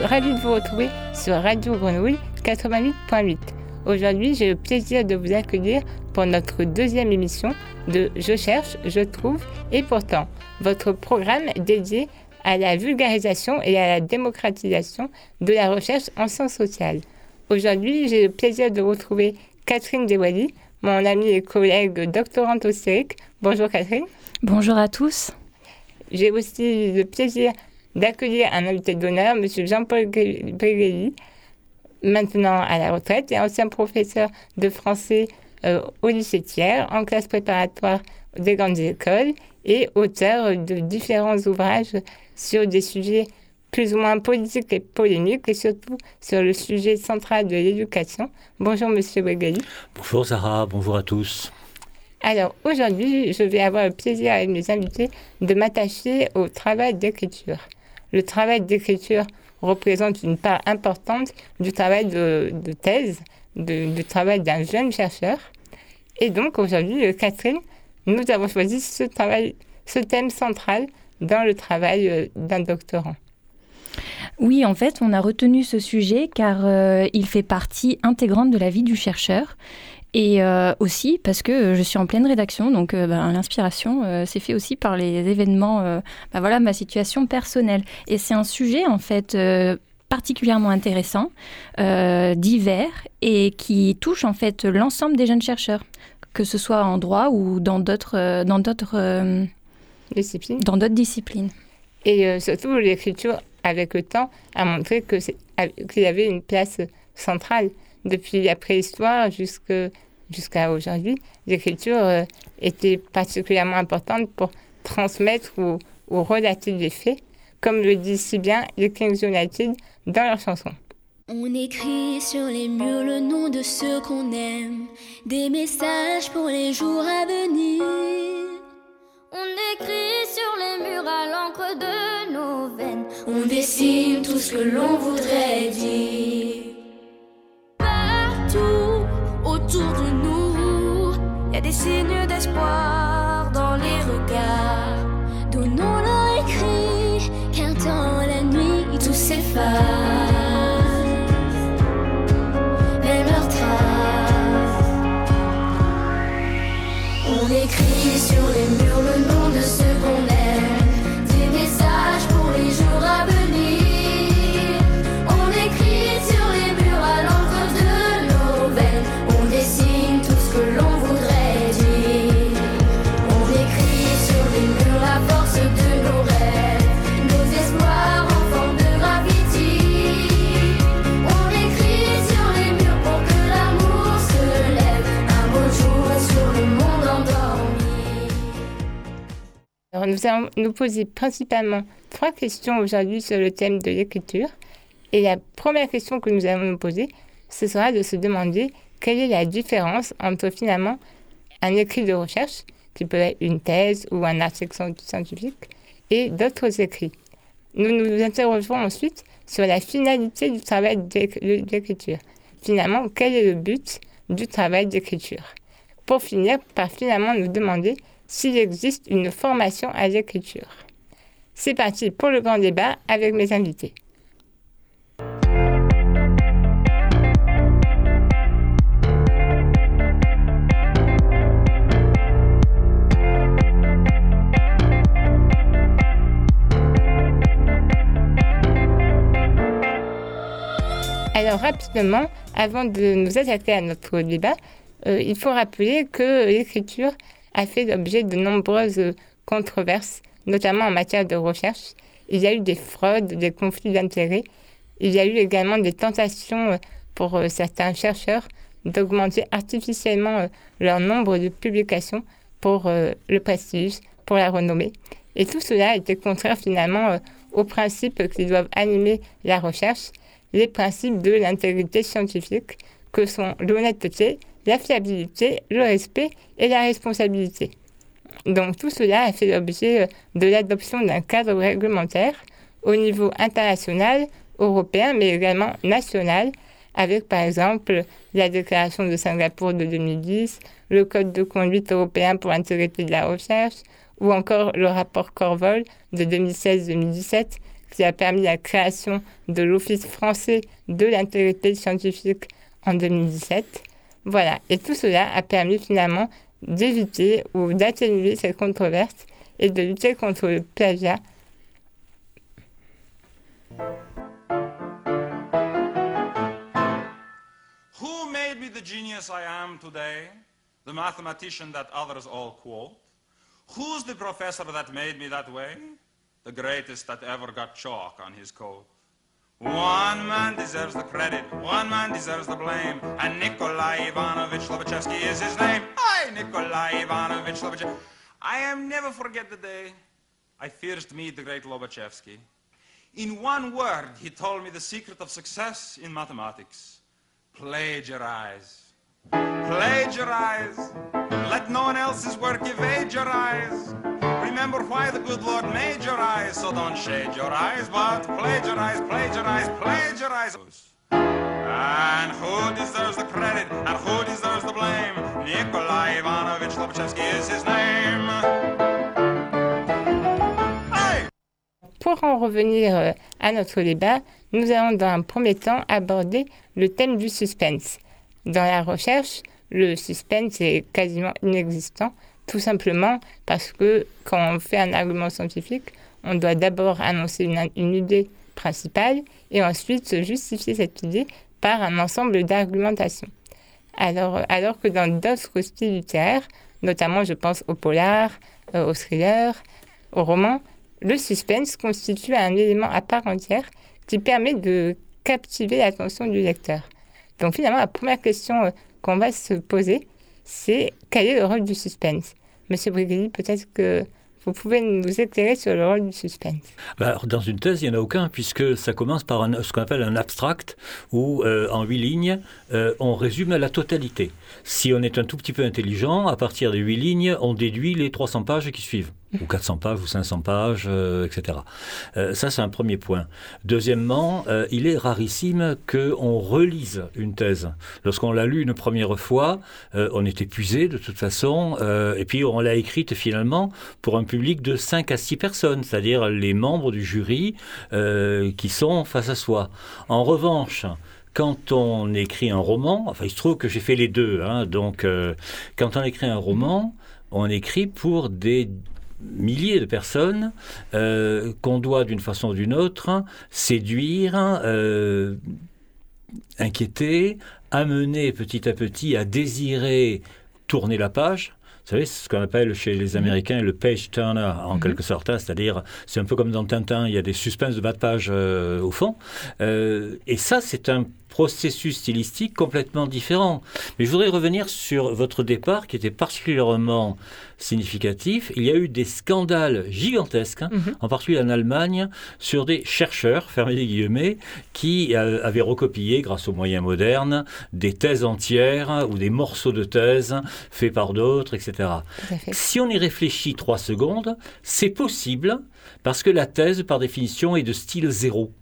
à tous, ravi de vous retrouver sur Radio Grenouille 88.8. Aujourd'hui, j'ai le plaisir de vous accueillir pour notre deuxième émission de Je cherche, je trouve et pourtant, votre programme dédié à la vulgarisation et à la démocratisation de la recherche en sciences sociales. Aujourd'hui, j'ai le plaisir de retrouver Catherine Dewali, mon amie et collègue doctorante au CIRIC. Bonjour Catherine. Bonjour à tous. J'ai aussi le plaisir d'accueillir un invité d'honneur, M. Jean-Paul Brégelli, maintenant à la retraite et ancien professeur de français euh, au lycée Thiers, en classe préparatoire des grandes écoles et auteur de différents ouvrages sur des sujets plus ou moins politiques et polémiques et surtout sur le sujet central de l'éducation. Bonjour Monsieur Brégelli. Bonjour Sarah, bonjour à tous. Alors aujourd'hui, je vais avoir le plaisir avec mes invités de m'attacher au travail d'écriture. Le travail d'écriture représente une part importante du travail de, thèse, du travail d'un jeune chercheur. Et donc aujourd'hui, euh, Catherine, nous avons choisi ce, travail, thème central dans le travail euh, d'un doctorant. Oui, en fait, on a retenu ce sujet car euh, il fait partie intégrante de la vie du chercheur. Et euh, aussi parce que je suis en pleine rédaction, donc euh, ben, l'inspiration euh, s'est fait aussi par les événements, ben, voilà ma situation personnelle. Et c'est un sujet en fait particulièrement intéressant, divers et qui touche en fait l'ensemble des jeunes chercheurs, que ce soit en droit ou dans d'autres dans d'autres disciplines. Dans d'autres disciplines. Et surtout l'écriture avec le temps a montré que qu'il y avait une place centrale depuis la préhistoire jusqu'à aujourd'hui, l'écriture euh, était particulièrement importante pour transmettre ou, relater des faits, comme le dit si bien les Kings United dans leur chanson. On écrit sur les murs le nom de ceux qu'on aime, des messages pour les jours à venir. On écrit sur les murs à l'encre de nos veines, on dessine tout ce que l'on voudrait dire autour de nous. Y a des signes d'espoir dans les regards. Donnons-leur écrit, qu'un temps la nuit tout s'efface. Même leurs traces. On écrit sur les murs nous allons nous poser principalement trois questions aujourd'hui sur le thème de l'écriture. Et la première question que nous allons nous poser, ce sera de se demander quelle est la différence entre finalement un écrit de recherche, qui peut être une thèse ou un article scientifique, et d'autres écrits. Nous nous interrogerons ensuite sur la finalité du travail d'écriture. Finalement, quel est le but du travail d'écriture? Pour finir par finalement nous demander s'il existe une formation à l'écriture. C'est parti pour le grand débat avec mes invités. Alors rapidement, avant de nous attaquer à notre débat, euh, il faut rappeler que l'écriture a fait l'objet de nombreuses controverses, notamment en matière de recherche. Il y a eu des fraudes, des conflits d'intérêts. Il y a eu également des tentations euh, pour euh, certains chercheurs d'augmenter artificiellement euh, leur nombre de publications pour le prestige, pour la renommée. Et tout cela était contraire finalement aux principes qui doivent animer la recherche, les principes de l'intégrité scientifique, que sont l'honnêteté, la fiabilité, le respect et la responsabilité. Donc tout cela a fait l'objet euh, de l'adoption d'un cadre réglementaire au niveau international, européen, mais également national, avec par exemple la déclaration de Singapour de 2010, le Code de conduite européen pour l'intégrité de la recherche, ou encore le rapport Corvol de 2016-2017 qui a permis la création de l'Office français de l'intégrité scientifique en 2017. Voilà, et tout cela a permis finalement d'éviter ou d'atténuer cette controverse et de lutter contre le plagiat. Who made me the genius I am today? The mathematician that others all quote? Who's the professor that made me that way? The greatest that ever got chalk on his coat. One man deserves the credit, one man deserves the blame, and Nikolai Ivanovich Lobachevsky is his name. I, Nikolai Ivanovich Lobachevsky. I am never forget the day I first meet the great Lobachevsky. In one word, he told me the secret of success in mathematics. Plagiarize. Plagiarize. Let no one else's work evade your eyes. Remember why the good Lord made your eyes, so don't shade your eyes, but plagiarize, plagiarize, plagiarize. And who deserves the credit and who deserves the blame? Nikolai Ivanovich is his name. Pour en revenir euh, à notre débat, nous allons dans un premier temps aborder le thème du suspense. Dans la recherche, le suspense est quasiment inexistant, tout simplement parce que quand on fait un argument scientifique, on doit d'abord annoncer une, idée principale et ensuite justifier cette idée par un ensemble d'argumentations. Alors, alors que dans d'autres styles littéraires, notamment je pense au polar, euh, au thriller, au roman, le suspense constitue un élément à part entière qui permet de captiver l'attention du lecteur. Donc finalement, la première question euh, qu'on va se poser, c'est quel est le rôle du suspense? Monsieur Brigidi, peut-être que vous pouvez nous éclairer sur le rôle du suspense. Bah, dans une thèse, il n'y en a aucun, puisque ça commence par ce qu'on appelle un abstract, où euh, en huit lignes, euh, on résume la totalité. Si on est un tout petit peu intelligent, à partir de huit lignes, on déduit les 300 pages qui suivent, ou 400 pages, ou 500 pages, euh, etc. Euh, ça, c'est un premier point. Deuxièmement, euh, il est rarissime qu'on relise une thèse. Lorsqu'on l'a lu une première fois, euh, on est épuisé de toute façon, euh, et puis on l'a écrite finalement pour un public de 5 à 6 personnes, c'est-à-dire les membres du jury euh, qui sont face à soi. En revanche, quand on écrit un roman, enfin il se trouve que j'ai fait les deux, hein, donc quand on écrit un roman, on écrit pour des milliers de personnes euh, qu'on doit d'une façon ou d'une autre séduire, euh, inquiéter, amener petit à petit à désirer tourner la page. Vous savez, c'est ce qu'on appelle chez les Américains le page turner, en quelque sorte. hein, C'est-à-dire, c'est un peu comme dans Tintin, il y a des suspens de bas de page euh, au fond. Euh, et ça, c'est un processus stylistique complètement différent. Mais je voudrais revenir sur votre départ, qui était particulièrement significatif. Il y a eu des scandales gigantesques, hein, Mhm. en particulier en Allemagne, sur des chercheurs, fermez les guillemets, qui euh, avaient recopié, grâce aux moyens modernes, des thèses entières ou des morceaux de thèses faits par d'autres, etc. Si on y réfléchit trois secondes, c'est possible parce que la thèse, par définition, est de style zéro.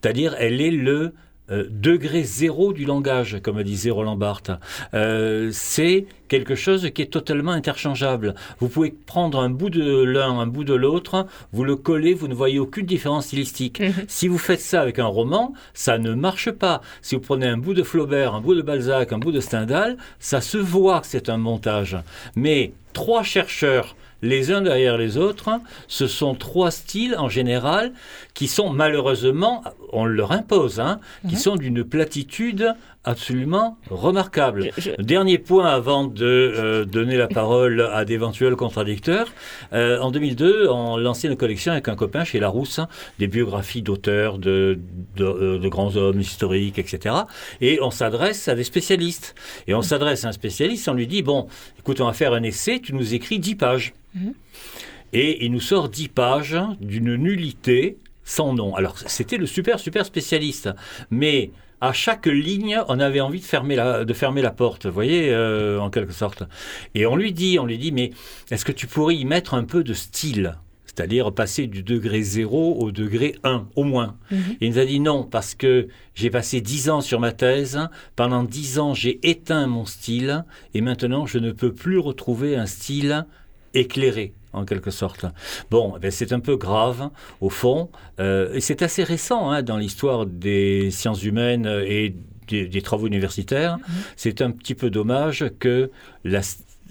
C'est-à-dire, elle est le euh, degré zéro du langage, comme disait Roland Barthes. Euh, c'est quelque chose qui est totalement interchangeable. Vous pouvez prendre un bout de l'un, un bout de l'autre, vous le collez, vous ne voyez aucune différence stylistique. Mhm. Si vous faites ça avec un roman, ça ne marche pas. Si vous prenez un bout de Flaubert, un bout de Balzac, un bout de Stendhal, ça se voit que c'est un montage. Mais trois chercheurs, les uns derrière les autres, ce sont trois styles en général qui sont malheureusement, on leur impose, hein, qui Mhm. sont d'une platitude absolument remarquable. Je- je- Dernier point avant de euh, donner la parole à d'éventuels contradicteurs. Euh, en 2002, on lançait une collection avec un copain chez Larousse, hein, des biographies d'auteurs, de, de, euh, de grands hommes historiques, etc. Et on s'adresse à des spécialistes. Et on s'adresse à un spécialiste, on lui dit, bon, écoute, on va faire un essai, tu nous écris 10 pages. Mhm. Et il nous sort 10 pages d'une nullité sans nom. Alors, c'était le super, super spécialiste. Mais à chaque ligne, on avait envie de fermer la, de fermer la porte, vous voyez, euh, en quelque sorte. Et on lui dit, on lui dit, mais est-ce que tu pourrais y mettre un peu de style? C'est-à-dire passer du degré 0 au degré 1, au moins. Mhm. Et il nous a dit non, parce que j'ai passé 10 ans sur ma thèse, pendant 10 ans j'ai éteint mon style, et maintenant je ne peux plus retrouver un style éclairé en quelque sorte. Bon, eh c'est un peu grave, au fond, euh, et c'est assez récent hein, dans l'histoire des sciences humaines et des, travaux universitaires. Mhm. C'est un petit peu dommage que la,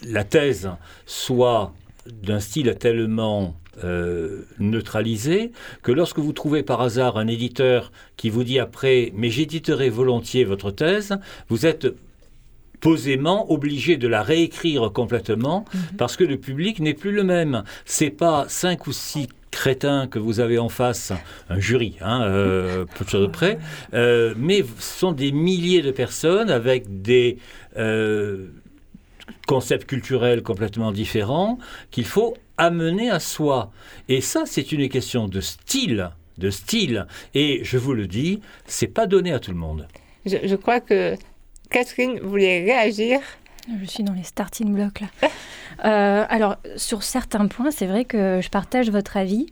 la thèse soit d'un style tellement euh, neutralisé que lorsque vous trouvez par hasard un éditeur qui vous dit après mais j'éditerai volontiers votre thèse, vous êtes posément obligé de la réécrire complètement mhm. parce que le public n'est plus le même. C'est pas cinq ou six crétins que vous avez en face, un jury, hein, euh, peu de choses près, euh, mais ce sont des milliers de personnes avec des euh, concepts culturels complètement différents qu'il faut amener à soi. Et ça, c'est une question de style, de style. Et je vous le dis, c'est pas donné à tout le monde. je crois que Catherine voulait réagir? Je suis dans les starting blocks là. Euh, alors, sur certains points, c'est vrai que je partage votre avis,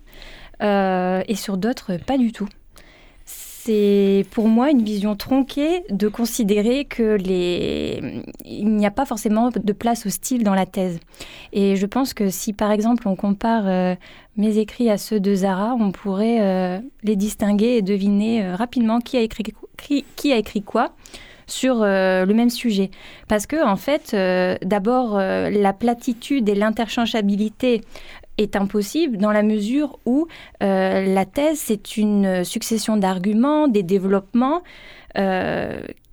euh, et sur d'autres, pas du tout. C'est pour moi une vision tronquée de considérer que les... il n'y a pas forcément de place au style dans la thèse. Et je pense que si par exemple on compare euh, mes écrits à ceux de Zara, on pourrait les distinguer et deviner rapidement qui a écrit, qui a écrit quoi sur euh, le même sujet. Parce que, en fait, euh, d'abord, euh, la platitude et l'interchangeabilité est impossible dans la mesure où la thèse, c'est une succession d'arguments, des développements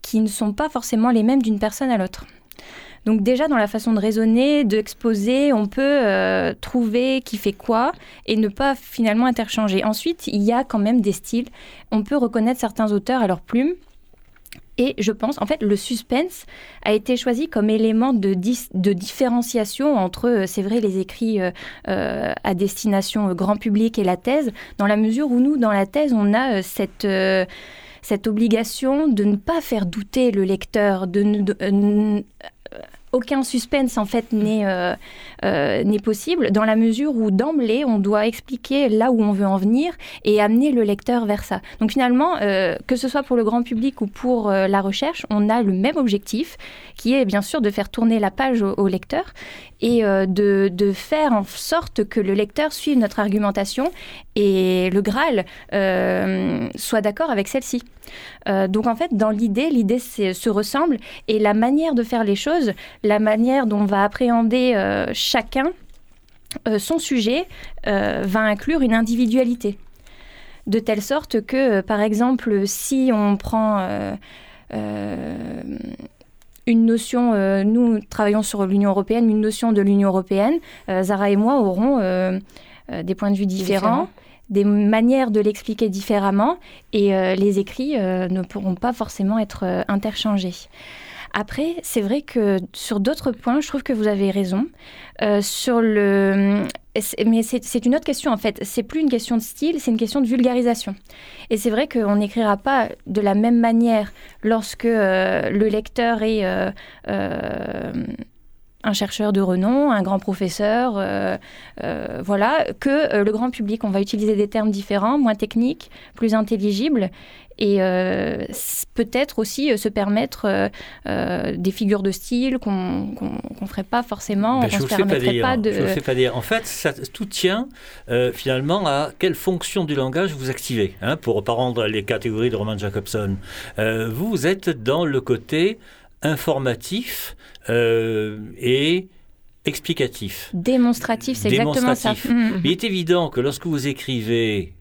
qui ne sont pas forcément les mêmes d'une personne à l'autre. Donc déjà dans la façon de raisonner, d'exposer, on peut trouver qui fait quoi et ne pas finalement interchanger. Ensuite, il y a quand même des styles. On peut reconnaître certains auteurs à leur plume et je pense, en fait, le suspense a été choisi comme élément de, de différenciation entre, euh, c'est vrai, les écrits euh, euh, à destination grand public et la thèse, dans la mesure où nous, dans la thèse, on a cette obligation de ne pas faire douter le lecteur, de, ne aucun suspense en fait euh, euh, n'est possible dans la mesure où d'emblée on doit expliquer là où on veut en venir et amener le lecteur vers ça. Donc finalement, euh, que ce soit pour le grand public ou pour la recherche, on a le même objectif qui est bien sûr de faire tourner la page au, lecteur et de, de, faire en sorte que le lecteur suive notre argumentation et le Graal soit d'accord avec celle-ci. donc en fait, dans l'idée, l'idée se ressemble et la manière de faire les choses, la manière dont on va appréhender euh, chacun euh, son sujet euh, va inclure une individualité. De telle sorte que, par exemple, si on prend une notion, nous travaillons sur l'Union européenne, une notion de l'Union européenne, Zara et moi aurons des points de vue différents. des manières de l'expliquer différemment et les écrits ne pourront pas forcément être interchangés. Après, c'est vrai que sur d'autres points, je trouve que vous avez raison. Euh, sur le... Mais c'est une autre question en fait. C'est plus une question de style, c'est une question de vulgarisation. Et c'est vrai qu'on n'écrira pas de la même manière lorsque euh, le lecteur est euh, un chercheur de renom, un grand professeur, voilà, que le grand public. On va utiliser des termes différents, moins techniques, plus intelligibles et euh, peut-être aussi euh, se permettre euh, des figures de style qu'on ne ferait pas forcément. Ben, je ne pas, de... vous fais pas dire. En fait, ça, tout tient finalement à quelle fonction du langage vous activez. Hein, pour reprendre les catégories de Roman Jacobson, vous êtes dans le côté informatif et explicatif. Démonstratif, c'est exactement ça. Il est évident que lorsque vous écrivez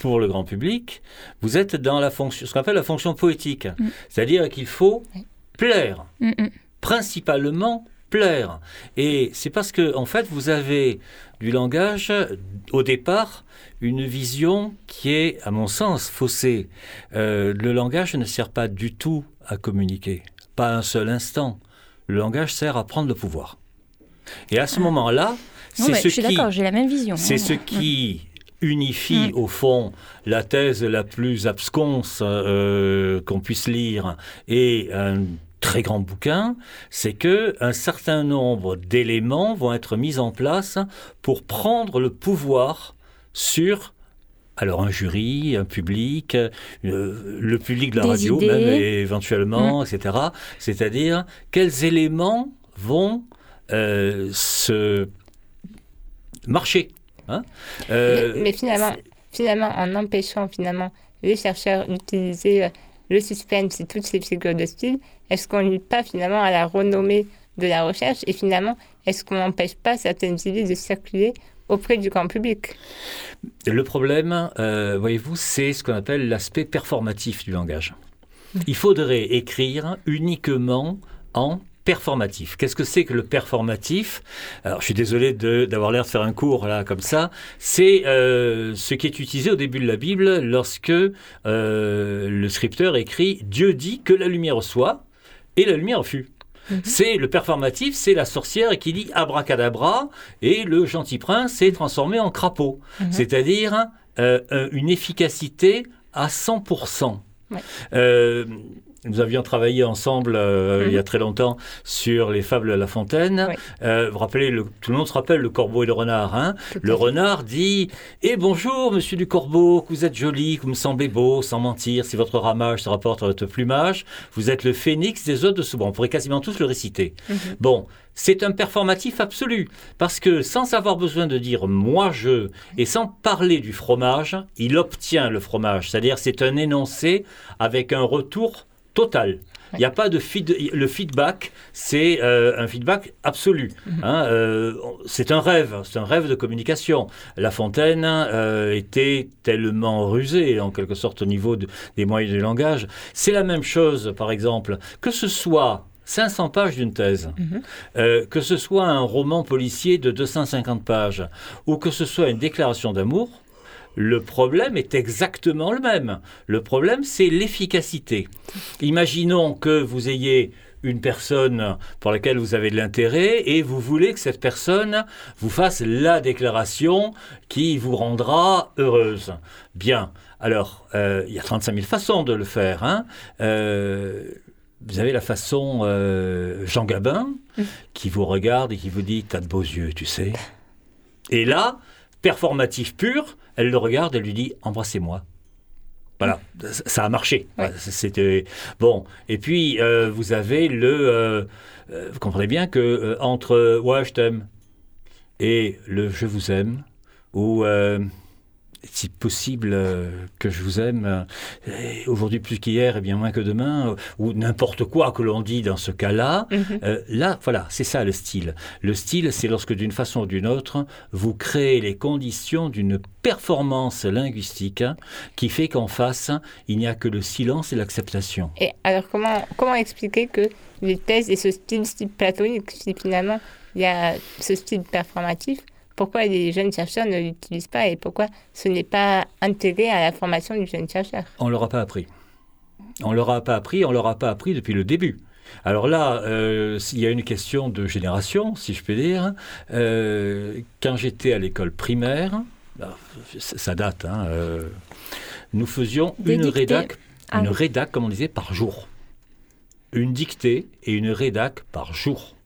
pour le grand public, vous êtes dans la fonction, ce qu'on appelle la fonction poétique. Mm. C'est-à-dire qu'il faut plaire, mm, mm. principalement plaire. Et c'est parce que, en fait, vous avez du langage, au départ, une vision qui est, à mon sens, faussée. Euh, le langage ne sert pas du tout à communiquer, pas un seul instant. Le langage sert à prendre le pouvoir. Et à ce moment-là, c'est ce, qui, la même vision. C'est ce qui unifie mm. au fond la thèse la plus absconce euh, qu'on puisse lire et un très grand bouquin, c'est que un certain nombre d'éléments vont être mis en place pour prendre le pouvoir sur alors un jury, un public, euh, le public de la radio même éventuellement, mm. etc. C'est-à-dire quels éléments vont euh, se marcher. Hein. Mais, Euh, mais finalement, finalement, en empêchant finalement les chercheurs d'utiliser euh, le suspense et toutes ces figures de style, est-ce qu'on nuit pas finalement à la renommée de la recherche et finalement, est-ce qu'on n'empêche pas certaines idées de circuler auprès du grand public? Le problème, euh, voyez-vous, c'est ce qu'on appelle l'aspect performatif du langage. Il faudrait écrire uniquement en performatif. Qu'est-ce que c'est que le performatif? Alors, je suis désolé d'avoir l'air de faire un cours là comme ça. C'est euh, ce qui est utilisé au début de la Bible lorsque euh, le scripteur écrit Dieu dit que la lumière soit et la lumière fut. C'est le performatif, c'est la sorcière qui dit abracadabra et le gentil prince s'est transformé en crapaud. C'est-à-dire euh, un- une efficacité à 100%. Ouais. Nous avions travaillé ensemble euh, il y a Mhm. très longtemps sur les fables de La Fontaine. Ouais. Euh, vous, rappelez, le- tout le monde se rappelle le corbeau et le renard. Hein le renard dit Eh bonjour, monsieur du corbeau, que vous êtes joli, que vous me semblez beau, sans mentir, si votre ramage se rapporte à votre plumage, vous êtes le phénix des hôtes de Souban. On pourrait quasiment tous le réciter. Mhm. Bon, c'est un performatif absolu, parce que sans avoir besoin de dire moi je, et sans parler du fromage, il obtient le fromage. C'est-à-dire c'est un énoncé avec un retour total. Il n'y a pas de feed, le feedback, c'est euh, un feedback absolu. hein, euh, c'est un rêve, c'est un rêve de communication. La Fontaine euh, était tellement rusée, en quelque sorte, au niveau de- des moyens du langage. C'est la même chose, par exemple, que ce soit 500 pages d'une thèse, euh, que ce soit un roman policier de 250 pages, ou que ce soit une déclaration d'amour, le problème est exactement le même. Le problème, c'est l'efficacité. Imaginons que vous ayez une personne pour laquelle vous avez de l'intérêt et vous voulez que cette personne vous fasse la déclaration qui vous rendra heureuse. Bien. Alors, euh, il y a 35 000 façons de le faire. hein. Euh, vous avez la façon euh, Jean Gabin qui vous regarde et qui vous dit T'as de beaux yeux, tu sais. Et là, performatif pur, elle le regarde, elle lui dit Embrassez-moi. Voilà, ça- a marché. Ouais. C'était bon. Et puis euh, vous avez le, euh, euh, vous comprenez bien que euh, entre ouais je t'aime et le je vous aime ou si possible euh, que je vous aime euh, aujourd'hui plus qu'hier et bien moins que demain euh, ou n'importe quoi que l'on dit dans ce cas-là. Mhm. Là, voilà, c'est ça le style. Le style, c'est lorsque d'une façon ou d'une autre, vous créez les conditions d'une performance linguistique hein, qui fait qu'en face, il n'y a que le silence et l'acceptation. Et alors, comment, comment expliquer que les thèses et ce style, style platonique, si finalement il y a ce style performatif, pourquoi les jeunes chercheurs ne l'utilisent pas et pourquoi ce n'est pas intégré à la formation du jeune chercheur On leur a pas appris. On leur a pas appris, on leur a pas appris depuis le début. Alors là, euh, il y a une question de génération, si je peux dire. Euh, quand j'étais à l'école primaire, bah, ça date, hein, euh, nous faisions Des une dictées. rédac, Ah une rédac, comme on disait, par jour. Une dictée et une rédac par jour.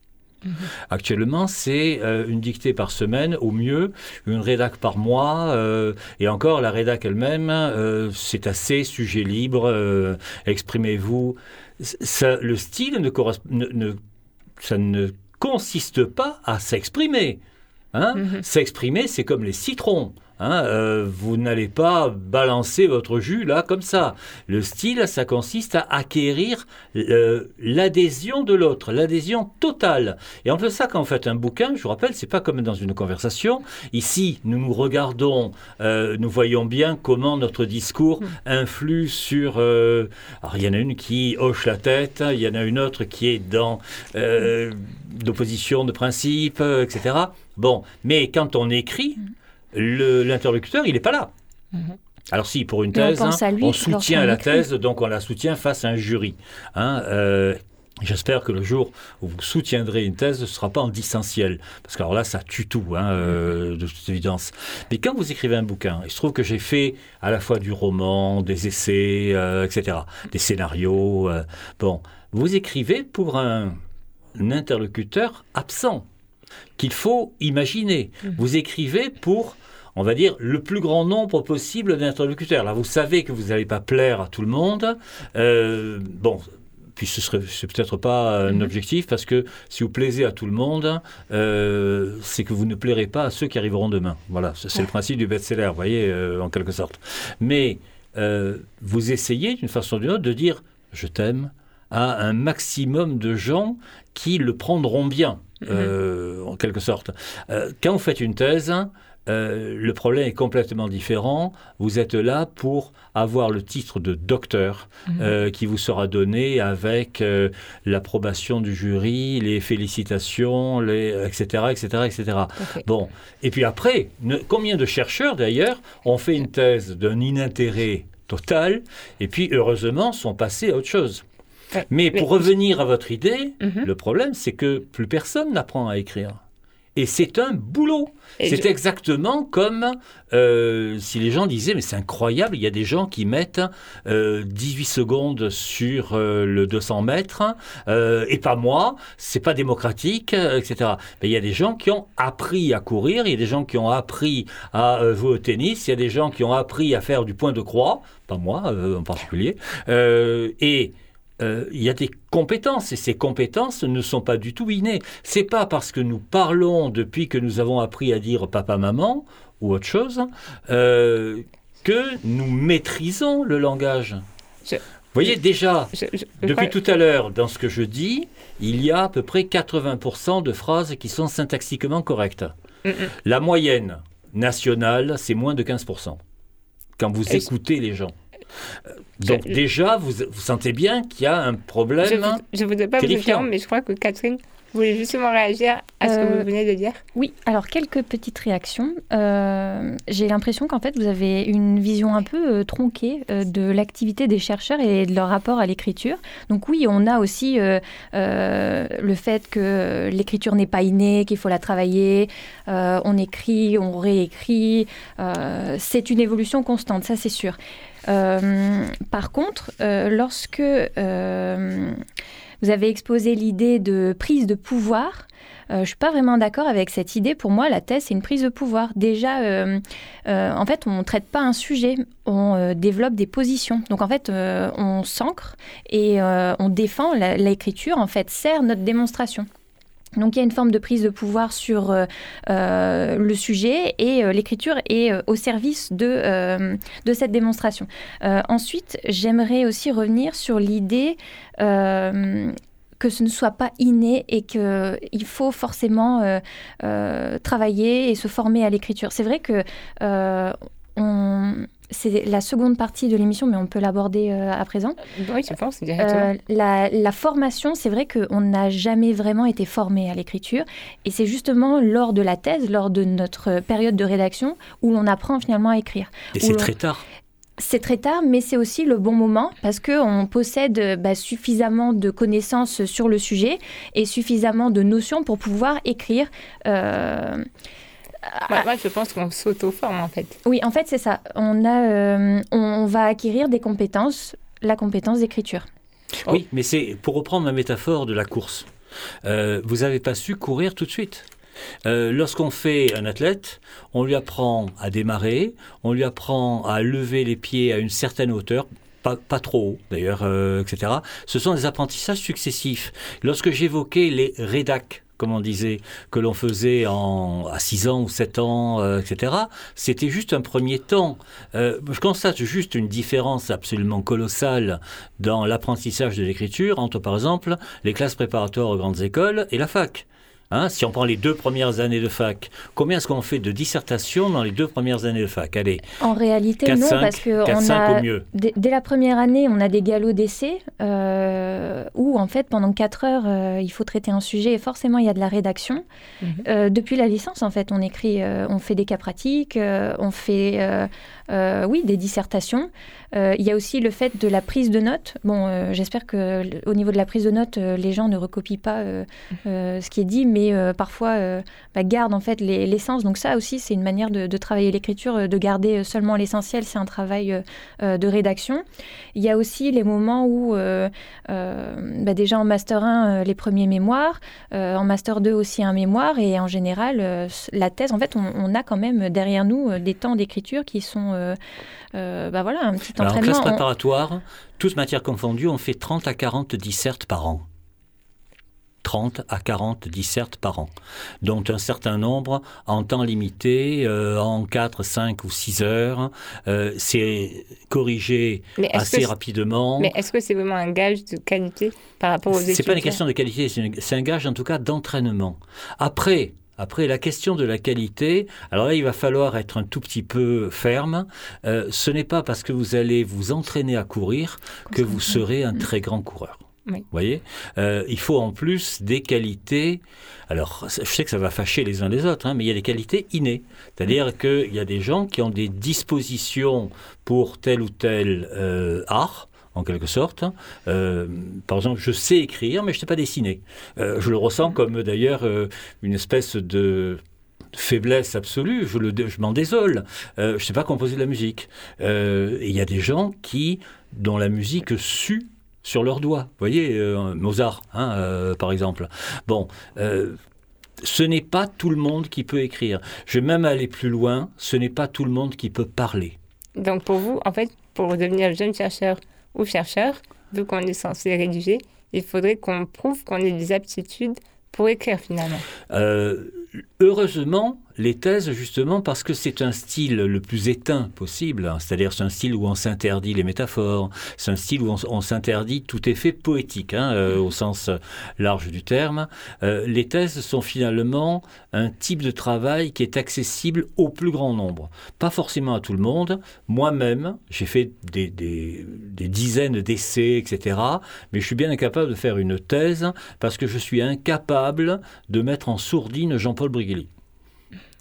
Actuellement, c'est euh, une dictée par semaine, au mieux, une rédac par mois, euh, et encore, la rédac elle-même, euh, c'est assez sujet libre, exprimez-vous. Le style ne, corres- ne- ne- ça ne consiste pas à s'exprimer. Hein Mhm. S'exprimer, c'est comme les citrons. Hein, euh, vous n'allez pas balancer votre jus là comme ça. Le style, ça consiste à acquérir euh, l'adhésion de l'autre, l'adhésion totale. Et en plus ça, quand vous faites un bouquin, je vous rappelle, c'est pas comme dans une conversation. Ici, nous nous regardons, euh, nous voyons bien comment notre discours influe sur. alors, il y en a une qui hoche la tête, il y en a une autre qui est dans l'opposition de principe, etc. Bon, mais quand on écrit, l'interlocuteur, il n'est pas là. Mhm. Alors si, pour une on thèse, on soutient la thèse, donc on la soutient face à un jury. Hein, euh, J'espère que le jour où vous soutiendrez une thèse, ce ne sera pas en distanciel. Parce que alors là, ça tue tout, hein, euh, de toute évidence. Mais quand vous écrivez un bouquin, il se trouve que j'ai fait à la fois du roman, des essais, euh, etc., des scénarios. bon, vous écrivez pour un, un interlocuteur absent qu'il faut imaginer. Vous écrivez pour, on va dire, le plus grand nombre possible d'interlocuteurs. Là, vous savez que vous n'allez pas plaire à tout le monde. Euh, bon, puis ce serait peut-être pas un Mhm. objectif parce que si vous plaisez à tout le monde, euh, c'est que vous ne plairez pas à ceux qui arriveront demain. Voilà, c'est c'est le principe du best-seller, vous voyez, euh, en quelque sorte. Mais euh, vous essayez d'une façon ou d'une autre de dire je t'aime à un maximum de gens qui le prendront bien, euh, en quelque sorte. Euh, quand vous faites une thèse, euh, le problème est complètement différent. Vous êtes là pour avoir le titre de docteur euh, qui vous sera donné avec euh, l'approbation du jury, les félicitations, les, etc., etc., etc. Bon, et puis après, ne- combien de chercheurs d'ailleurs ont fait une thèse d'un inintérêt total et puis heureusement sont passés à autre chose. Ouais, Mais pour revenir à votre idée, Mhm. le problème c'est que plus personne n'apprend à écrire. Et c'est un boulot. C'est je- exactement comme euh, si les gens disaient, mais c'est incroyable, il y a des gens qui mettent euh, 18 secondes sur euh, le 200 mètres, euh, et pas moi, c'est pas démocratique, euh, etc. Mais il y a des gens qui ont appris à courir, il y a des gens qui ont appris à jouer au tennis, il y a des gens qui ont appris à faire du point de croix, pas moi en particulier, et euh, il y a des compétences et ces compétences ne sont pas du tout innées. C'est pas parce que nous parlons depuis que nous avons appris à dire papa maman ou autre chose euh, que nous maîtrisons le langage. Je- Vous voyez déjà. je- je- je Depuis tout à l'heure, dans ce que je dis, il y a à peu près 80% de phrases qui sont syntaxiquement correctes. Mm, mm. La moyenne nationale, c'est moins de 15%. Quand vous écoutez les gens. Euh, Donc Je- déjà, vous, vous sentez bien qu'il y a un problème. Je ne voudrais pas vous interrompre, mais je crois que Catherine voulait justement réagir à ce que Euh, vous venez de dire. Oui, alors quelques petites réactions. Euh, J'ai l'impression qu'en fait, vous avez une vision un peu euh, tronquée euh, de l'activité des chercheurs et de leur rapport à l'écriture. Donc oui, on a aussi euh, euh, le fait que l'écriture n'est pas innée, qu'il faut la travailler. Euh, on écrit, on réécrit. Euh, c'est une évolution constante, ça c'est sûr. Euh, par contre, euh, lorsque euh, vous avez exposé l'idée de prise de pouvoir, je suis pas vraiment d'accord avec cette idée. Pour moi, la thèse, c'est une prise de pouvoir. Déjà, en fait, on ne traite pas un sujet, on développe des positions. Donc, en fait, on s'ancre et on défend l'écriture, en fait, sert notre démonstration. Donc il y a une forme de prise de pouvoir sur euh, euh, le sujet et euh, l'écriture est au service de, de cette démonstration. Ensuite, j'aimerais aussi revenir sur l'idée que ce ne soit pas inné et qu'il faut forcément travailler et se former à l'écriture. C'est vrai que on- c'est la seconde partie de l'émission, mais on peut l'aborder euh, à présent. Oui, je pense directement. Euh, la, la formation, c'est vrai qu'on n'a jamais vraiment été formé à l'écriture. Et c'est justement lors de la thèse, lors de notre période de rédaction, où l'on apprend finalement à écrire. Et c'est très tard. C'est très tard, mais c'est aussi le bon moment parce qu'on possède euh, bah, suffisamment de connaissances sur le sujet et suffisamment de notions pour pouvoir écrire. euh, Moi, moi, je pense qu'on s'auto-forme, en fait. Oui, en fait, c'est ça. On, a, euh, on va acquérir des compétences, la compétence d'écriture. Oui, mais c'est pour reprendre ma métaphore de la course. Euh, vous n'avez pas su courir tout de suite. Euh, Lorsqu'on fait un athlète, on lui apprend à démarrer, on lui apprend à lever les pieds à une certaine hauteur, pas, pas trop haut d'ailleurs, euh, etc. Ce sont des apprentissages successifs. Lorsque j'évoquais les rédacs, comme on disait, que l'on faisait en, à 6 ans ou 7 ans, euh, etc., c'était juste un premier temps. Euh, je constate juste une différence absolument colossale dans l'apprentissage de l'écriture entre, par exemple, les classes préparatoires aux grandes écoles et la fac. Hein, si on prend les deux premières années de fac, combien est-ce qu'on fait de dissertation dans les deux premières années de fac Allez, En réalité, 4, non, 5, parce que 4, on 5 a au mieux. Dès, la première année, on a des galops d'essai euh, où, en fait, pendant 4 heures, euh, il faut traiter un sujet et forcément, il y a de la rédaction. Mhm. Euh, depuis la licence, en fait, on écrit, euh, on fait des cas pratiques, euh, on fait, euh, oui, des dissertations. Euh, il y a aussi le fait de la prise de notes. Bon, euh, j'espère que au niveau de la prise de notes, les gens ne recopient pas ce qui est dit, mais parfois bah, gardent en fait l'essence. Donc ça aussi, c'est une manière de, travailler l'écriture, de garder seulement l'essentiel. C'est un travail de rédaction. Il y a aussi les moments où, bah, déjà en master 1, les premiers mémoires, en master 2 aussi un mémoire, et en général, la thèse, en fait, on, a quand même derrière nous des temps d'écriture qui sont, bah voilà, un petit entraînement. en classe préparatoire, toutes matières confondues, on fait 30 à 40 dissertes par an. 30 à 40 dissertes par an, dont un certain nombre en temps limité, euh, en 4, 5 ou 6 heures. Euh, c'est corrigé assez rapidement. Mais est-ce que c'est vraiment un gage de qualité par rapport aux études C'est pas une question de qualité, c'est un gage en tout cas d'entraînement. Après, après, la question de la qualité, alors là, il va falloir être un tout petit peu ferme. Euh, ce n'est pas parce que vous allez vous entraîner à courir que vous serez un très grand coureur. Vous voyez? Euh, Il faut en plus des qualités. Alors, je sais que ça va fâcher les uns les autres, hein, mais il y a des qualités innées. C'est-à-dire qu'il y a des gens qui ont des dispositions pour tel ou tel euh, art en quelque sorte. Euh, par exemple, je sais écrire, mais je ne sais pas dessiner. je le ressens comme d'ailleurs une espèce de faiblesse absolue, je, je m'en désole. je ne sais pas composer de la musique. et il y a des gens qui, dont la musique sue sur leurs doigts. Vous voyez, euh, Mozart, hein, euh, par exemple. Bon, euh, ce n'est pas tout le monde qui peut écrire. Je vais même aller plus loin, ce n'est pas tout le monde qui peut parler. Donc pour vous, en fait, pour devenir jeune chercheur ou chercheur, vu qu'on est censé rédiger, il faudrait qu'on prouve qu'on ait des aptitudes pour écrire finalement. heureusement, les thèses, justement, parce que c'est un style le plus éteint possible, hein. c'est-à-dire c'est un style où on s'interdit les métaphores, c'est un style où on, s'interdit tout effet poétique, hein, euh, au sens large du terme. Euh, les thèses sont finalement un type de travail qui est accessible au plus grand nombre. Pas forcément à tout le monde. Moi-même, j'ai fait des, dizaines d'essais, etc., mais je suis bien incapable de faire une thèse parce que je suis incapable de mettre en sourdine Jean-Paul Briguely.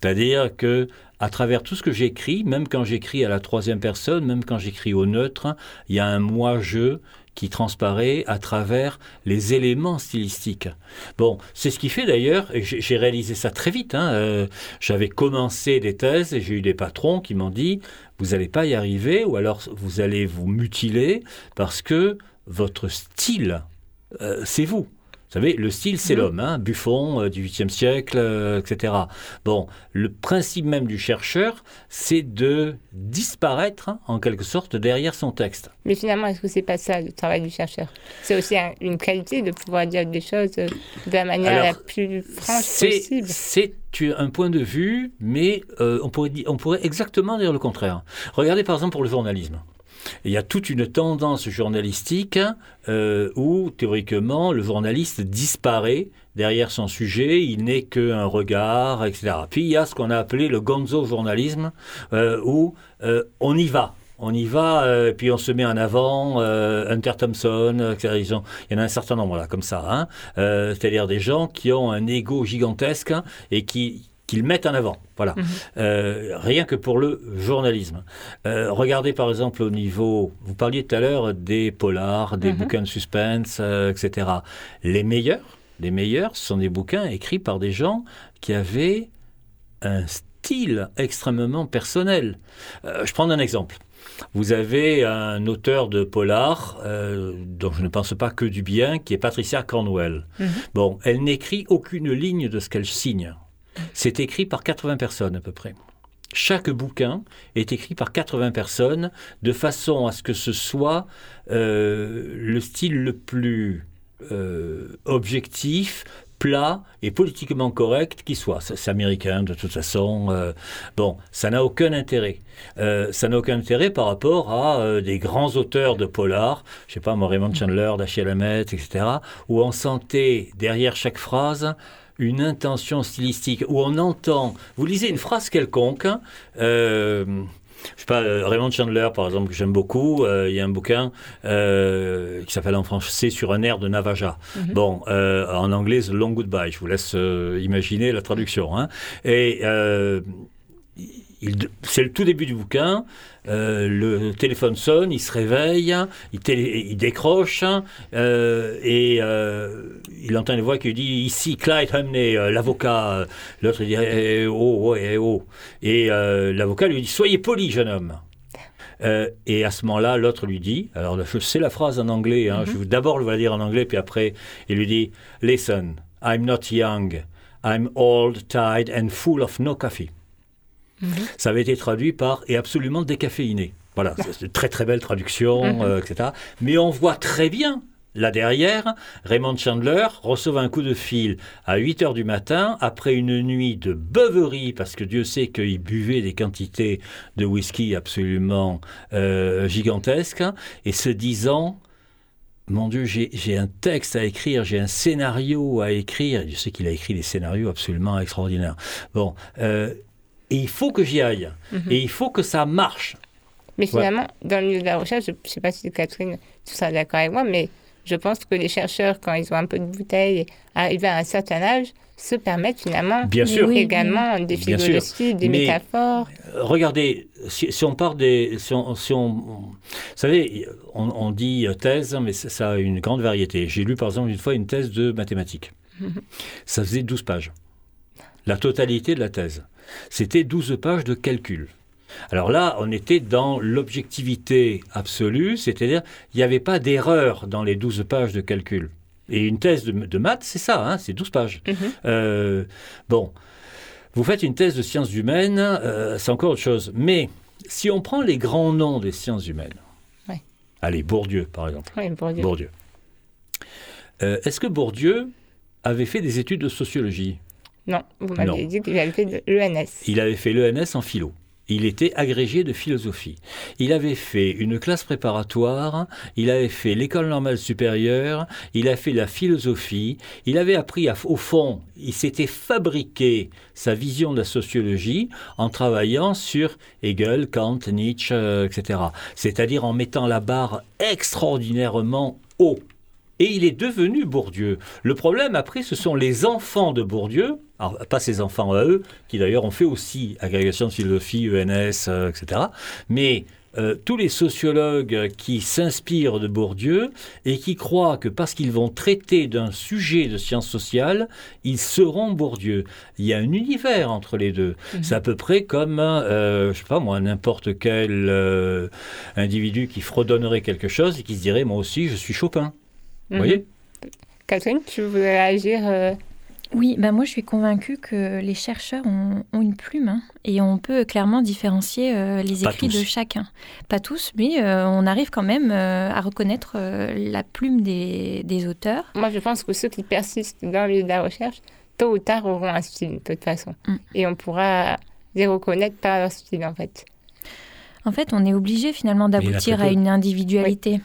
C'est-à-dire que à travers tout ce que j'écris, même quand j'écris à la troisième personne, même quand j'écris au neutre, il y a un moi-je qui transparaît à travers les éléments stylistiques. Bon, c'est ce qui fait d'ailleurs, et j'ai réalisé ça très vite, hein, euh, j'avais commencé des thèses et j'ai eu des patrons qui m'ont dit, vous n'allez pas y arriver, ou alors vous allez vous mutiler parce que votre style, euh, c'est vous. Vous savez, le style, c'est mhm. l'homme, hein, Buffon, XVIIIe euh, siècle, euh, etc. Bon, le principe même du chercheur, c'est de disparaître, hein, en quelque sorte, derrière son texte. Mais finalement, est-ce que c'est pas ça, le travail du chercheur? C'est aussi une qualité de pouvoir dire des choses de la manière la plus franche possible. C'est un point de vue, mais euh, on, pourrait, on pourrait exactement dire le contraire. Regardez par exemple pour le journalisme il y a toute une tendance journalistique euh, où, théoriquement, le journaliste disparaît derrière son sujet, il n'est qu'un regard, etc. Puis il y a ce qu'on a appelé le gonzo-journalisme, euh, où euh, on y va. On y va, puis on se met en avant, Hunter Thompson, etc. il y en a un certain nombre là, comme ça. Hein. C'est-à-dire des gens qui ont un ego gigantesque et qui, qu'ils mettent en avant. Voilà. Mhm. Euh, rien que pour le journalisme. Euh, regardez par exemple au niveau, vous parliez tout à l'heure des polars, des mhm. bouquins de suspense, euh, etc. Les meilleurs, les meilleurs sont des bouquins écrits par des gens qui avaient un style extrêmement personnel. je prends un exemple. Vous avez un auteur de polar, dont je ne pense pas que du bien, qui est Patricia Cornwell. Mhm. Bon, elle n'écrit aucune ligne de ce qu'elle signe. C'est écrit par 80 personnes à peu près. Chaque bouquin est écrit par 80 personnes de façon à ce que ce soit euh, le style le plus euh, objectif, plat et politiquement correct qui soit. C'est américain de toute façon. Euh, bon, ça n'a aucun intérêt. ça n'a aucun intérêt par rapport à des grands auteurs de polar, je sais pas, Raymond Chandler, Dashiell Hammett, etc., où on sentait derrière chaque phrase une intention stylistique, où on entend, vous lisez une phrase quelconque, euh, je sais pas, euh, Raymond Chandler, par exemple, que j'aime beaucoup, euh, il y a un bouquin euh, qui s'appelle en français Sur un air de Navaja. Mhm. Bon, en anglais, The Long Goodbye. Je vous laisse imaginer la traduction. Hein. Et c'est le tout début du bouquin. euh, le téléphone sonne, il se réveille, il, télé- il décroche euh, et euh, il entend une voix qui lui dit ici Clyde Humney, l'avocat. L'autre dit eh, oh, oh, eh, oh. Et l'avocat lui dit soyez poli, jeune homme. Euh, et à ce moment-là, l'autre lui dit, alors je sais la phrase en anglais, hein, je vais d'abord le dire en anglais, puis après, il lui dit Listen, I'm not young, I'm old, tired and full of no coffee. Ça avait été traduit par et absolument décaféiné. Voilà, c'est une très très belle traduction, euh, etc. Mais on voit très bien, là derrière, Raymond Chandler reçoit un coup de fil à 8 heures du matin après une nuit de beuverie, parce que Dieu sait qu'il buvait des quantités de whisky absolument euh, gigantesques, et se disant mon Dieu, j'ai j'ai un texte à écrire, j'ai un scénario à écrire. Je sais qu'il a écrit des scénarios absolument extraordinaires. Bon, euh, et il faut que j'y aille. Et il faut que ça marche. Mais finalement, dans le milieu de la recherche, je ne sais pas si Catherine, tu seras d'accord avec moi, mais je pense que les chercheurs, quand ils ont un peu de bouteille, arrivés à un certain âge, se permettent finalement Bien sûr. Oui. également des philosophies, des Mais- métaphores. Regardez, si, si on part des... Si on, si on- vous savez, on, on dit thèse, mais ça, ça a une grande variété. J'ai lu par exemple une fois une thèse de mathématiques. Ça faisait 12 pages. La totalité de la thèse. C'était 12 pages de calcul. Alors là, on était dans l'objectivité absolue, c'est-à-dire il n'y avait pas d'erreur dans les 12 pages de calcul. Et une thèse de, de maths, c'est ça, hein, c'est 12 pages. Mhm. Euh, bon, vous faites une thèse de sciences humaines, euh, c'est encore autre chose. Mais si on prend les grands noms des sciences humaines, Ouais. allez, Bourdieu par exemple, dire. Bourdieu. Euh, Est-ce que Bourdieu avait fait des études de sociologie? Non, vous m'avez dit qu'il avait fait l'ENS. Il avait fait l'ENS en philo. Il était agrégé de philosophie. Il avait fait une classe préparatoire, il avait fait l'école normale supérieure, il a fait la philosophie, il avait appris à- au fond, il s'était fabriqué sa vision de la sociologie en travaillant sur Hegel, Kant, Nietzsche, euh, etc. C'est-à-dire en mettant la barre extraordinairement haut. Et il est devenu Bourdieu. Le problème, après, ce sont les enfants de Bourdieu, alors, pas ses enfants à eux, qui d'ailleurs ont fait aussi agrégation de philosophie, ENS, euh, etc. Mais euh, tous les sociologues qui s'inspirent de Bourdieu et qui croient que parce qu'ils vont traiter d'un sujet de sciences sociales, ils seront Bourdieu. Il y a un univers entre les deux. C'est à peu près comme, euh, je sais pas moi, n'importe quel euh, individu qui fredonnerait quelque chose et qui se dirait, moi aussi, je suis Chopin. Vous Mhm. voyez Catherine, tu voudrais agir euh, Oui, bah moi je suis convaincue que les chercheurs ont, ont une plume hein, et on peut clairement différencier euh, les Pas écrits tous. de chacun. Pas tous, mais euh, on arrive quand même euh, à reconnaître euh, la plume des, des auteurs. Moi, je pense que ceux qui persistent dans le de la recherche, tôt ou tard, auront un style, de toute façon. Mm. Et on pourra les reconnaître par leur style, en fait. En fait, on est obligé finalement d'aboutir à une individualité.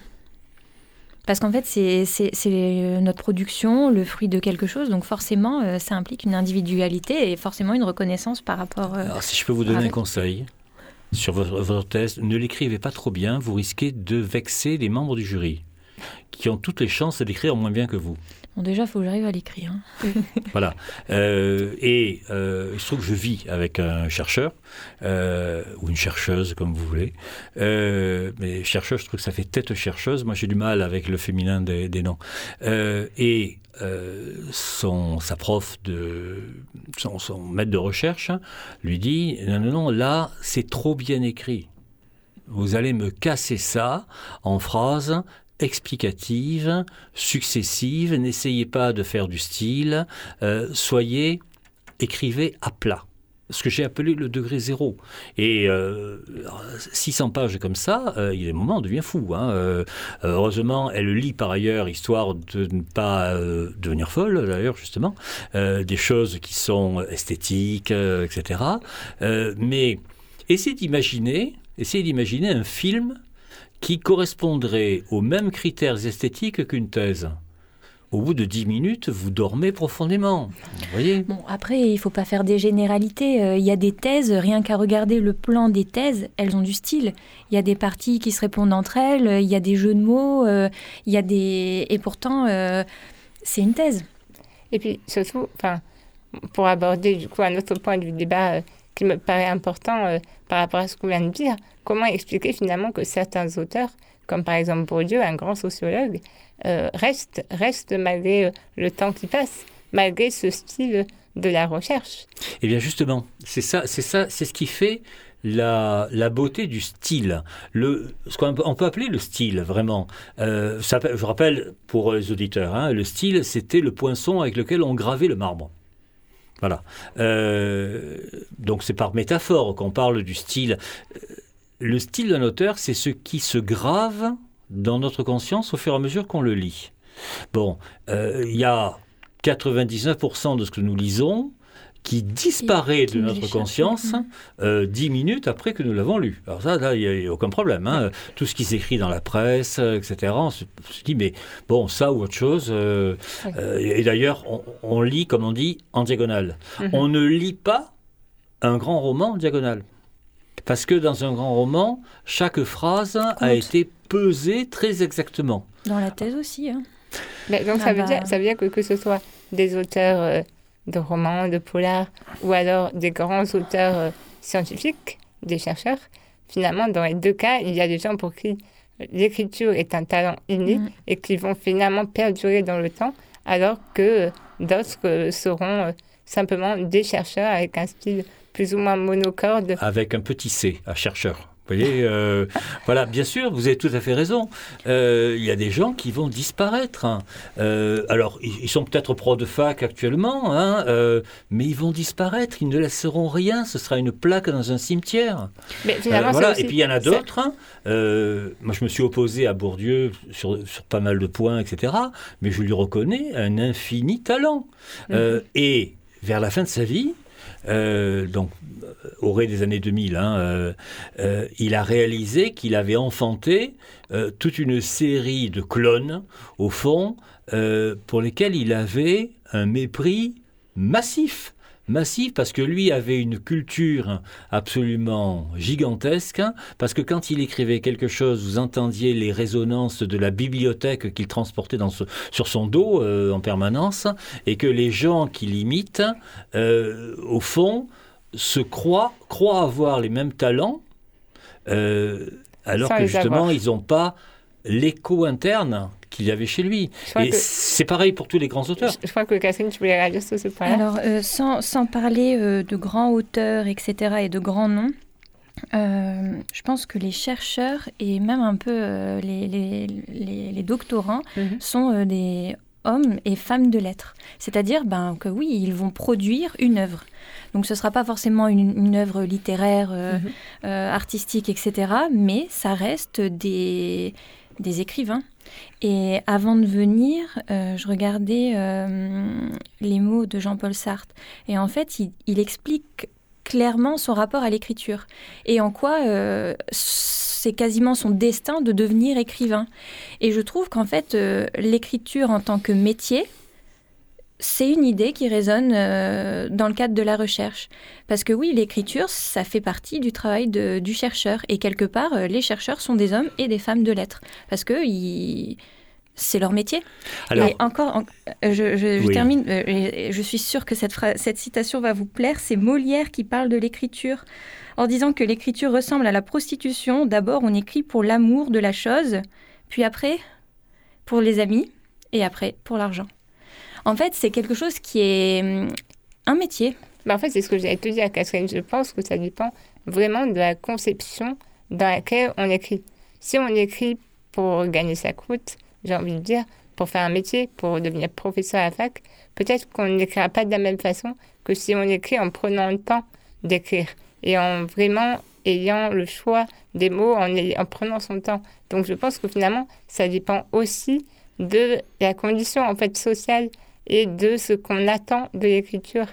Parce qu'en fait, c'est notre production, le fruit de quelque chose, donc forcément, euh, ça implique une individualité et forcément une reconnaissance par rapport... euh, Alors, si je peux vous donner un conseil sur votre, votre thèse, ne l'écrivez pas trop bien, vous risquez de vexer les membres du jury, qui ont toutes les chances d'écrire moins bien que vous. Déjà, il faut que j'arrive à l'écrire. hein. Voilà. Euh, et euh, il se trouve que je vis avec un chercheur, euh, ou une chercheuse, comme vous voulez. Euh, mais chercheur, je trouve que ça fait tête chercheuse. Moi, j'ai du mal avec le féminin des, noms. Et son, sa prof, de, son, son maître de recherche, lui dit, non, non, non, là, c'est trop bien écrit. Vous allez me casser ça en phrases explicatives, successives. N'essayez pas de faire du style. Euh, soyez, écrivez à plat. Ce que j'ai appelé le degré zéro. Et euh, 600 pages comme ça, euh, il y a des moments, on devient fou. hein. Euh, heureusement, elle lit par ailleurs, histoire de ne pas euh, devenir folle, d'ailleurs, justement, euh, des choses qui sont esthétiques, euh, etc. Euh, mais essayez d'imaginer, essayez d'imaginer un film qui correspondrait aux mêmes critères esthétiques qu'une thèse. Au bout de 10 minutes, vous dormez profondément. Vous voyez? Bon, après, il faut pas faire des généralités. Euh, Il y a des thèses, rien qu'à regarder le plan des thèses, elles ont du style. Il y a des parties qui se répondent entre elles, euh, il y a des jeux de mots, euh, il y a des... Et pourtant, euh, c'est une thèse. Et puis, surtout, enfin, pour aborder, du coup, un autre point du débat, euh, qui me paraît important euh, par rapport à ce qu'on vient de dire. Comment expliquer finalement que certains auteurs, comme par exemple Bourdieu, un grand sociologue, euh, restent, restent malgré euh, le temps qui passe, malgré ce style de la recherche? Eh bien justement, c'est ça, c'est ça, c'est ce qui fait la, la, beauté du style, le, ce qu'on peut, on peut appeler le style, vraiment. Je rappelle pour les auditeurs, hein, le style, c'était le poinçon avec lequel on gravait le marbre. Voilà. Euh, donc c'est par métaphore qu'on parle du style. Le style d'un auteur, c'est ce qui se grave dans notre conscience au fur et à mesure qu'on le lit. Bon, euh, il y a 99% de ce que nous lisons qui disparaît de notre conscience euh, dix minutes après que nous l'avons lu. Alors ça, là, il n'y a, aucun problème. Hein. Tout ce qui s'écrit dans la presse, euh, etc., on se, dit, mais bon, ça ou autre chose. Euh, et d'ailleurs, on, lit, comme on dit, en diagonale. Mhm. On ne lit pas un grand roman en diagonale. Parce que dans un grand roman, chaque phrase a été pesée très exactement. Dans la thèse aussi. Hein. Mais donc ça, veut dire, ça veut dire que que ce soit des auteurs de romans, de polars, ou alors des grands auteurs euh, scientifiques, des chercheurs. Finalement, dans les deux cas, il y a des gens pour qui l'écriture est un talent inné mm. et qui vont finalement perdurer dans le temps, alors que d'autres euh, seront euh, simplement des chercheurs avec un style plus ou moins monocorde. Avec un petit C à chercheur voyez, euh, voilà, bien sûr, vous avez tout à fait raison. Euh, il y a des gens qui vont disparaître. Hein. Euh, alors, ils, sont peut-être pro de fac actuellement, hein, mais ils vont disparaître. Ils ne laisseront rien. Ce sera une plaque dans un cimetière. Mais voilà. Et puis il y en a d'autres. Hein. moi, je me suis opposé à Bourdieu sur, sur, pas mal de points, etc. Mais je lui reconnais un infini talent. Mhm. et vers la fin de sa vie, euh, donc euh, au ré des années 2000, hein, euh, il a réalisé qu'il avait enfanté toute une série de clones, au fond, pour lesquels il avait un mépris massif massif parce que lui avait une culture absolument gigantesque, parce que quand il écrivait quelque chose, vous entendiez les résonances de la bibliothèque qu'il transportait dans sur son dos euh, en permanence, et que les gens qui l'imitent, euh, au fond, se croient, croient avoir les mêmes talents, euh, alors que justement, ils n'ont pas l'écho interne qu'il y avait chez lui. Et c'est pareil pour tous les grands auteurs. Je, crois que Catherine, tu voulais réagir sur ce point Alors, euh, sans, sans, parler euh, de grands auteurs, etc., et de grands noms, euh, je pense que les chercheurs et même un peu les, les, les, doctorants mhm. sont des hommes et femmes de lettres. C'est-à-dire ben, que oui, ils vont produire une œuvre. Donc ce ne sera pas forcément une, une œuvre littéraire, mhm. artistique, etc. Mais ça reste des, des écrivains. Et avant de venir, euh, je regardais euh, les mots de Jean-Paul Sartre. Et en fait, il, explique clairement son rapport à l'écriture et en quoi euh, c'est quasiment son destin de devenir écrivain. Et je trouve qu'en fait, l'écriture en tant que métier, c'est une idée qui résonne euh, dans le cadre de la recherche. Parce que oui, l'écriture, ça fait partie du travail du chercheur. Et quelque part, euh, les chercheurs sont des hommes et des femmes de lettres. Parce que c'est leur métier. Alors, et encore, euh, je, termine, je suis sûre que cette, cette citation va vous plaire. C'est Molière qui parle de l'écriture en disant que l'écriture ressemble à la prostitution. D'abord, on écrit pour l'amour de la chose, puis après, pour les amis, et après, pour l'argent. En fait, c'est quelque chose qui est hum, un métier. Bah, en fait, c'est ce que j'allais te dire, Catherine. Je pense que ça dépend vraiment de la conception dans laquelle on écrit. Si on écrit pour gagner sa croûte, j'ai envie de dire, pour faire un métier, pour devenir professeur à la fac, peut-être qu'on n'écrira pas de la même façon que si on écrit en prenant le temps d'écrire et en vraiment ayant le choix des mots, en, en prenant son temps. Donc je pense que finalement, ça dépend aussi de la condition en fait sociale et de ce qu'on attend de l'écriture.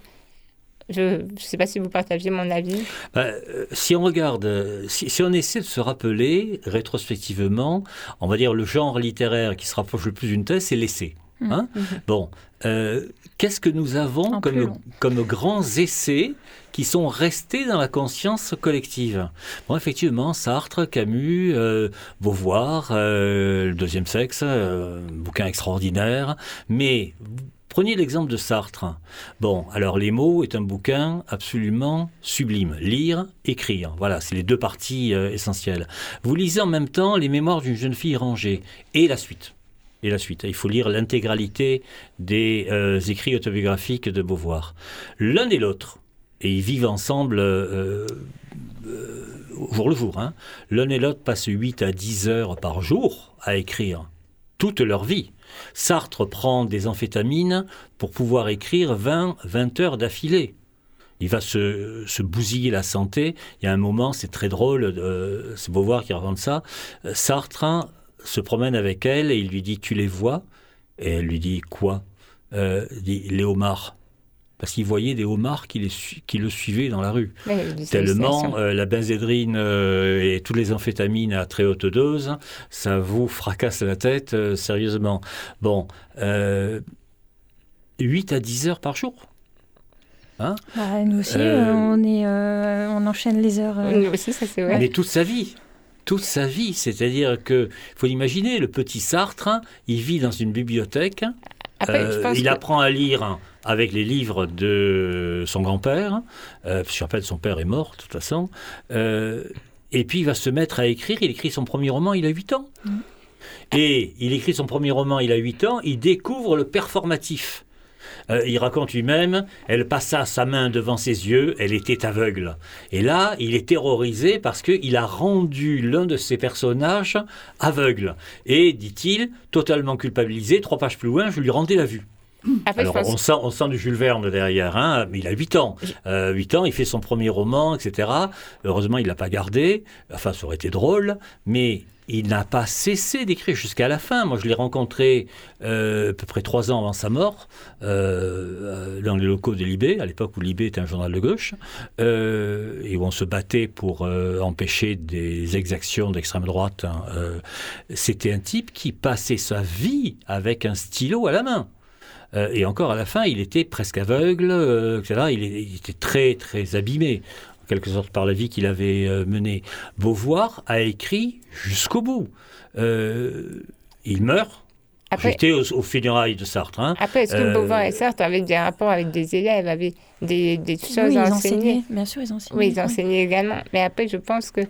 Je ne sais pas si vous partagez mon avis. Bah, euh, si on regarde, euh, si, on essaie de se rappeler rétrospectivement, on va dire le genre littéraire qui se rapproche le plus d'une thèse, c'est l'essai. Mmh. Hein mmh. Bon, euh, qu'est-ce que nous avons comme, comme grands essais qui sont restés dans la conscience collective? Bon, effectivement, Sartre, Camus, euh, Beauvoir, Le Deuxième Sexe, bouquin extraordinaire, mais Prenez l'exemple de Sartre. Bon, alors Les mots est un bouquin absolument sublime. Lire, écrire. Voilà, c'est les deux parties euh, essentielles. Vous lisez en même temps les mémoires d'une jeune fille rangée et la suite. Et la suite. Il faut lire l'intégralité des euh, écrits autobiographiques de Beauvoir. L'un et l'autre, et ils vivent ensemble euh, jour le jour. Hein. L'un et l'autre passent 8 à 10 heures par jour à écrire toute leur vie. Sartre prend des amphétamines pour pouvoir écrire 20, 20 heures d'affilée. Il va se, se, bousiller la santé. Il y a un moment, c'est très drôle, euh, c'est Beauvoir qui raconte ça. Sartre se promène avec elle et il lui dit Tu les vois? Et elle lui dit Quoi? Euh, dit Les homards parce qu'il voyait des homards qui, le suivaient dans la rue. Tellement euh, la benzédrine euh, et toutes les amphétamines à très haute dose, ça vous fracasse la tête euh, sérieusement. Bon, 8 à 10 heures par jour. Hein? Bah, nous aussi, on, est, on enchaîne les heures. Nous aussi, ça c'est vrai. Mais toute sa vie toute sa vie. C'est-à-dire que, faut imaginer, le petit Sartre, hein, il vit dans une bibliothèque, il apprend à lire avec les livres de son grand-père. Euh, je rappelle, son père est mort, de toute façon. Euh, et puis il va se mettre à écrire. Il écrit son premier roman, il a 8 ans. Mm. Et il écrit son premier roman, il a 8 ans. Il découvre le performatif. Euh, il raconte lui-même, elle passa sa main devant ses yeux, elle était aveugle. Et là, il est terrorisé parce qu'il a rendu l'un de ses personnages aveugle. Et, dit-il, totalement culpabilisé, trois pages plus loin, je lui rendais la vue. Alors, on, sent, on sent du Jules Verne derrière, hein, mais il a 8 ans. Euh, 8 ans, il fait son premier roman, etc. Heureusement, il ne l'a pas gardé. Enfin, ça aurait été drôle, mais il n'a pas cessé d'écrire jusqu'à la fin. Moi, je l'ai rencontré euh, à peu près trois ans avant sa mort, euh, dans les locaux de Libé, à l'époque où Libé était un journal de gauche, euh, et où on se battait pour empêcher des exactions d'extrême droite. Hein. C'était un type qui passait sa vie avec un stylo à la main. Euh, et encore à la fin, il était presque aveugle, euh, etc. Il, était très, très abîmé, en quelque sorte, par la vie qu'il avait euh, menée. Beauvoir a écrit jusqu'au bout. il meurt. J'étais au, au funérailles de Sartre. Hein. Après, est-ce que Beauvoir et Sartre avaient des rapports avec des élèves, avaient des, des choses à enseigner? Bien sûr, ils enseignaient. Oui, ils enseignaient également. Mais après, je pense que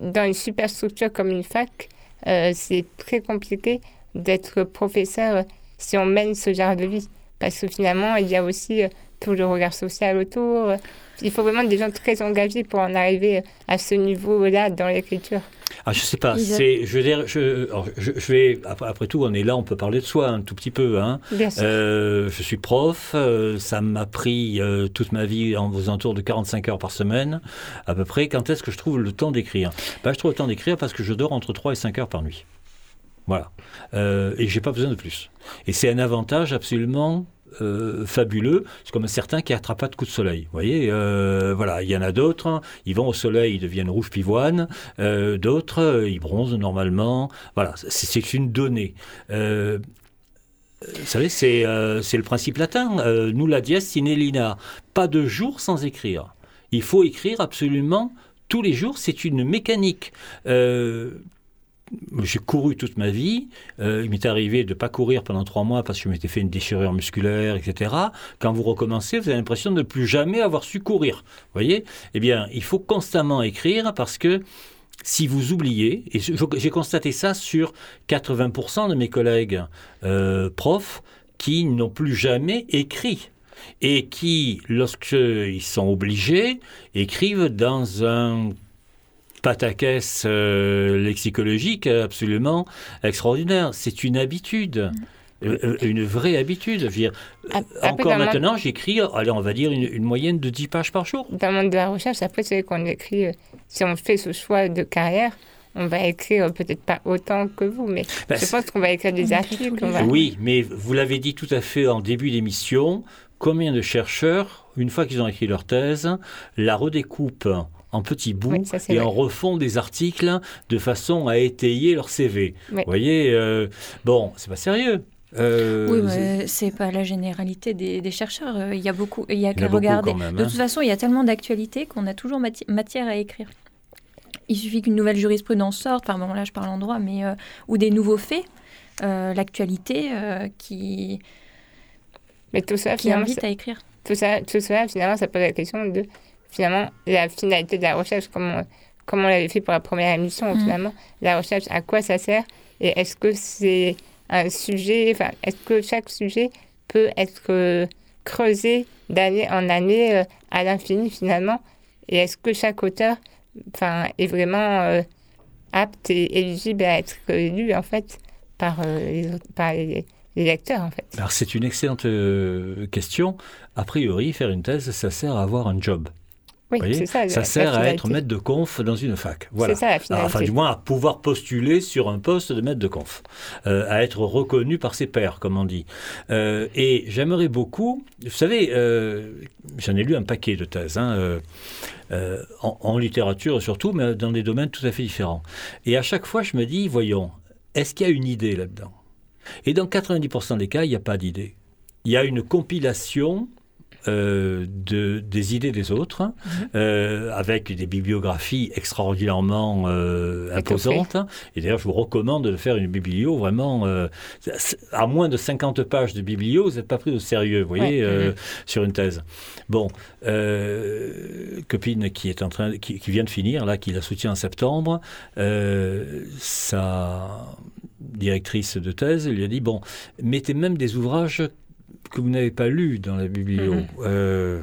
dans une super structure comme une fac, c'est très compliqué d'être professeur si on mène ce genre de vie. Parce que finalement, il y a aussi euh, tout le regard social autour. Il faut vraiment des gens très engagés pour en arriver à ce niveau-là dans l'écriture. Ah, je sais pas. C'est, je veux dire, je, je, vais après, tout, on est là, on peut parler de soi un tout petit peu. Hein. Euh, je suis prof. Euh, ça m'a pris toute ma vie en aux alentours de 45 heures par semaine, à peu près. Quand est-ce que je trouve le temps d'écrire? Ben, je trouve le temps d'écrire parce que je dors entre 3 et 5 heures par nuit. Voilà. Euh, et j'ai pas besoin de plus. Et c'est un avantage absolument euh, fabuleux. C'est comme certains qui n'attrapent pas de coups de soleil. Vous voyez, euh, voilà, il y en a d'autres, hein. ils vont au soleil, ils deviennent rouge pivoine. Euh, d'autres, ils bronzent normalement. Voilà, c'est une donnée. vous savez, c'est le principe latin. nous, la dies sine lina. Pas de jour sans écrire. Il faut écrire absolument tous les jours. C'est une mécanique j'ai couru toute ma vie. Euh, il m'est arrivé de ne pas courir pendant trois mois parce que je m'étais fait une déchirure musculaire, etc. Quand vous recommencez, vous avez l'impression de ne plus jamais avoir su courir. Voyez? Eh bien, il faut constamment écrire parce que si vous oubliez, et j'ai constaté ça sur 80% de mes collègues euh, profs qui n'ont plus jamais écrit et qui, lorsqu'ils sont obligés, écrivent dans un pataquès euh, lexicologique absolument extraordinaire. C'est une habitude. Euh, euh, une vraie habitude. Dire, encore maintenant, j'écris, allez, on va dire une, moyenne de 10 pages par jour. Dans le monde de la recherche, après, c'est qu'on écrit, si on fait ce choix de carrière, on va écrire peut-être pas autant que vous, mais ben, je pense qu'on va écrire des articles. Oui, mais vous l'avez dit tout à fait en début d'émission, combien de chercheurs, une fois qu'ils ont écrit leur thèse, la redécoupent en petits bouts et en refont des articles de façon à étayer leur CV. Vous voyez, euh, bon, c'est pas sérieux. Euh, oui, mais c'est pas la généralité des, chercheurs. Euh, il y a beaucoup, il y a qu'à regarder. de hein. toute façon, il y a tellement d'actualités qu'on a toujours matière à écrire. Il suffit qu'une nouvelle jurisprudence sorte, enfin bon là je parle en droit, mais ou des nouveaux faits, l'actualité qui Mais tout ça, qui finalement, invite ça- à écrire. tout ça, tout cela, finalement, ça pose la question de finalement la finalité de la recherche, comme on, comme on l'avait fait pour la première émission, Mhm. finalement, la recherche, à quoi ça sert et est-ce que c'est un sujet, enfin, est-ce que chaque sujet peut être euh, creusé d'année en année euh, à l'infini, finalement, et est-ce que chaque auteur enfin, est vraiment euh, apte et éligible à être lu, en fait, par, euh, les, autres- par les, les lecteurs, en fait? Alors c'est une excellente euh, question. A priori, faire une thèse, ça sert à avoir un job. Oui, c'est ça. sert à être maître de conf dans une fac. Voilà. C'est ça la finalité. Enfin, du moins à pouvoir postuler sur un poste de maître de conf, euh, à être reconnu par ses pairs, comme on dit. Euh, et j'aimerais beaucoup, vous savez, euh, j'en ai lu un paquet de thèses, hein, en, en littérature surtout, mais dans des domaines tout à fait différents. Et à chaque fois, je me dis, voyons, est-ce qu'il y a une idée là-dedans? Et dans 90% des cas, il n'y a pas d'idée. Il y a une compilation euh, de, des idées des autres, euh, avec des bibliographies extraordinairement euh, imposantes. Et d'ailleurs, je vous recommande de faire une biblio vraiment à moins de 50 pages de biblio, vous n'êtes pas pris au sérieux, vous voyez, Ouais. euh, sur une thèse. Bon, copine qui est en train, qui, qui vient de finir là, qui la soutient en septembre, sa directrice de thèse lui a dit bon, mettez même des ouvrages que vous n'avez pas lus dans la biblio. Mhm. Euh,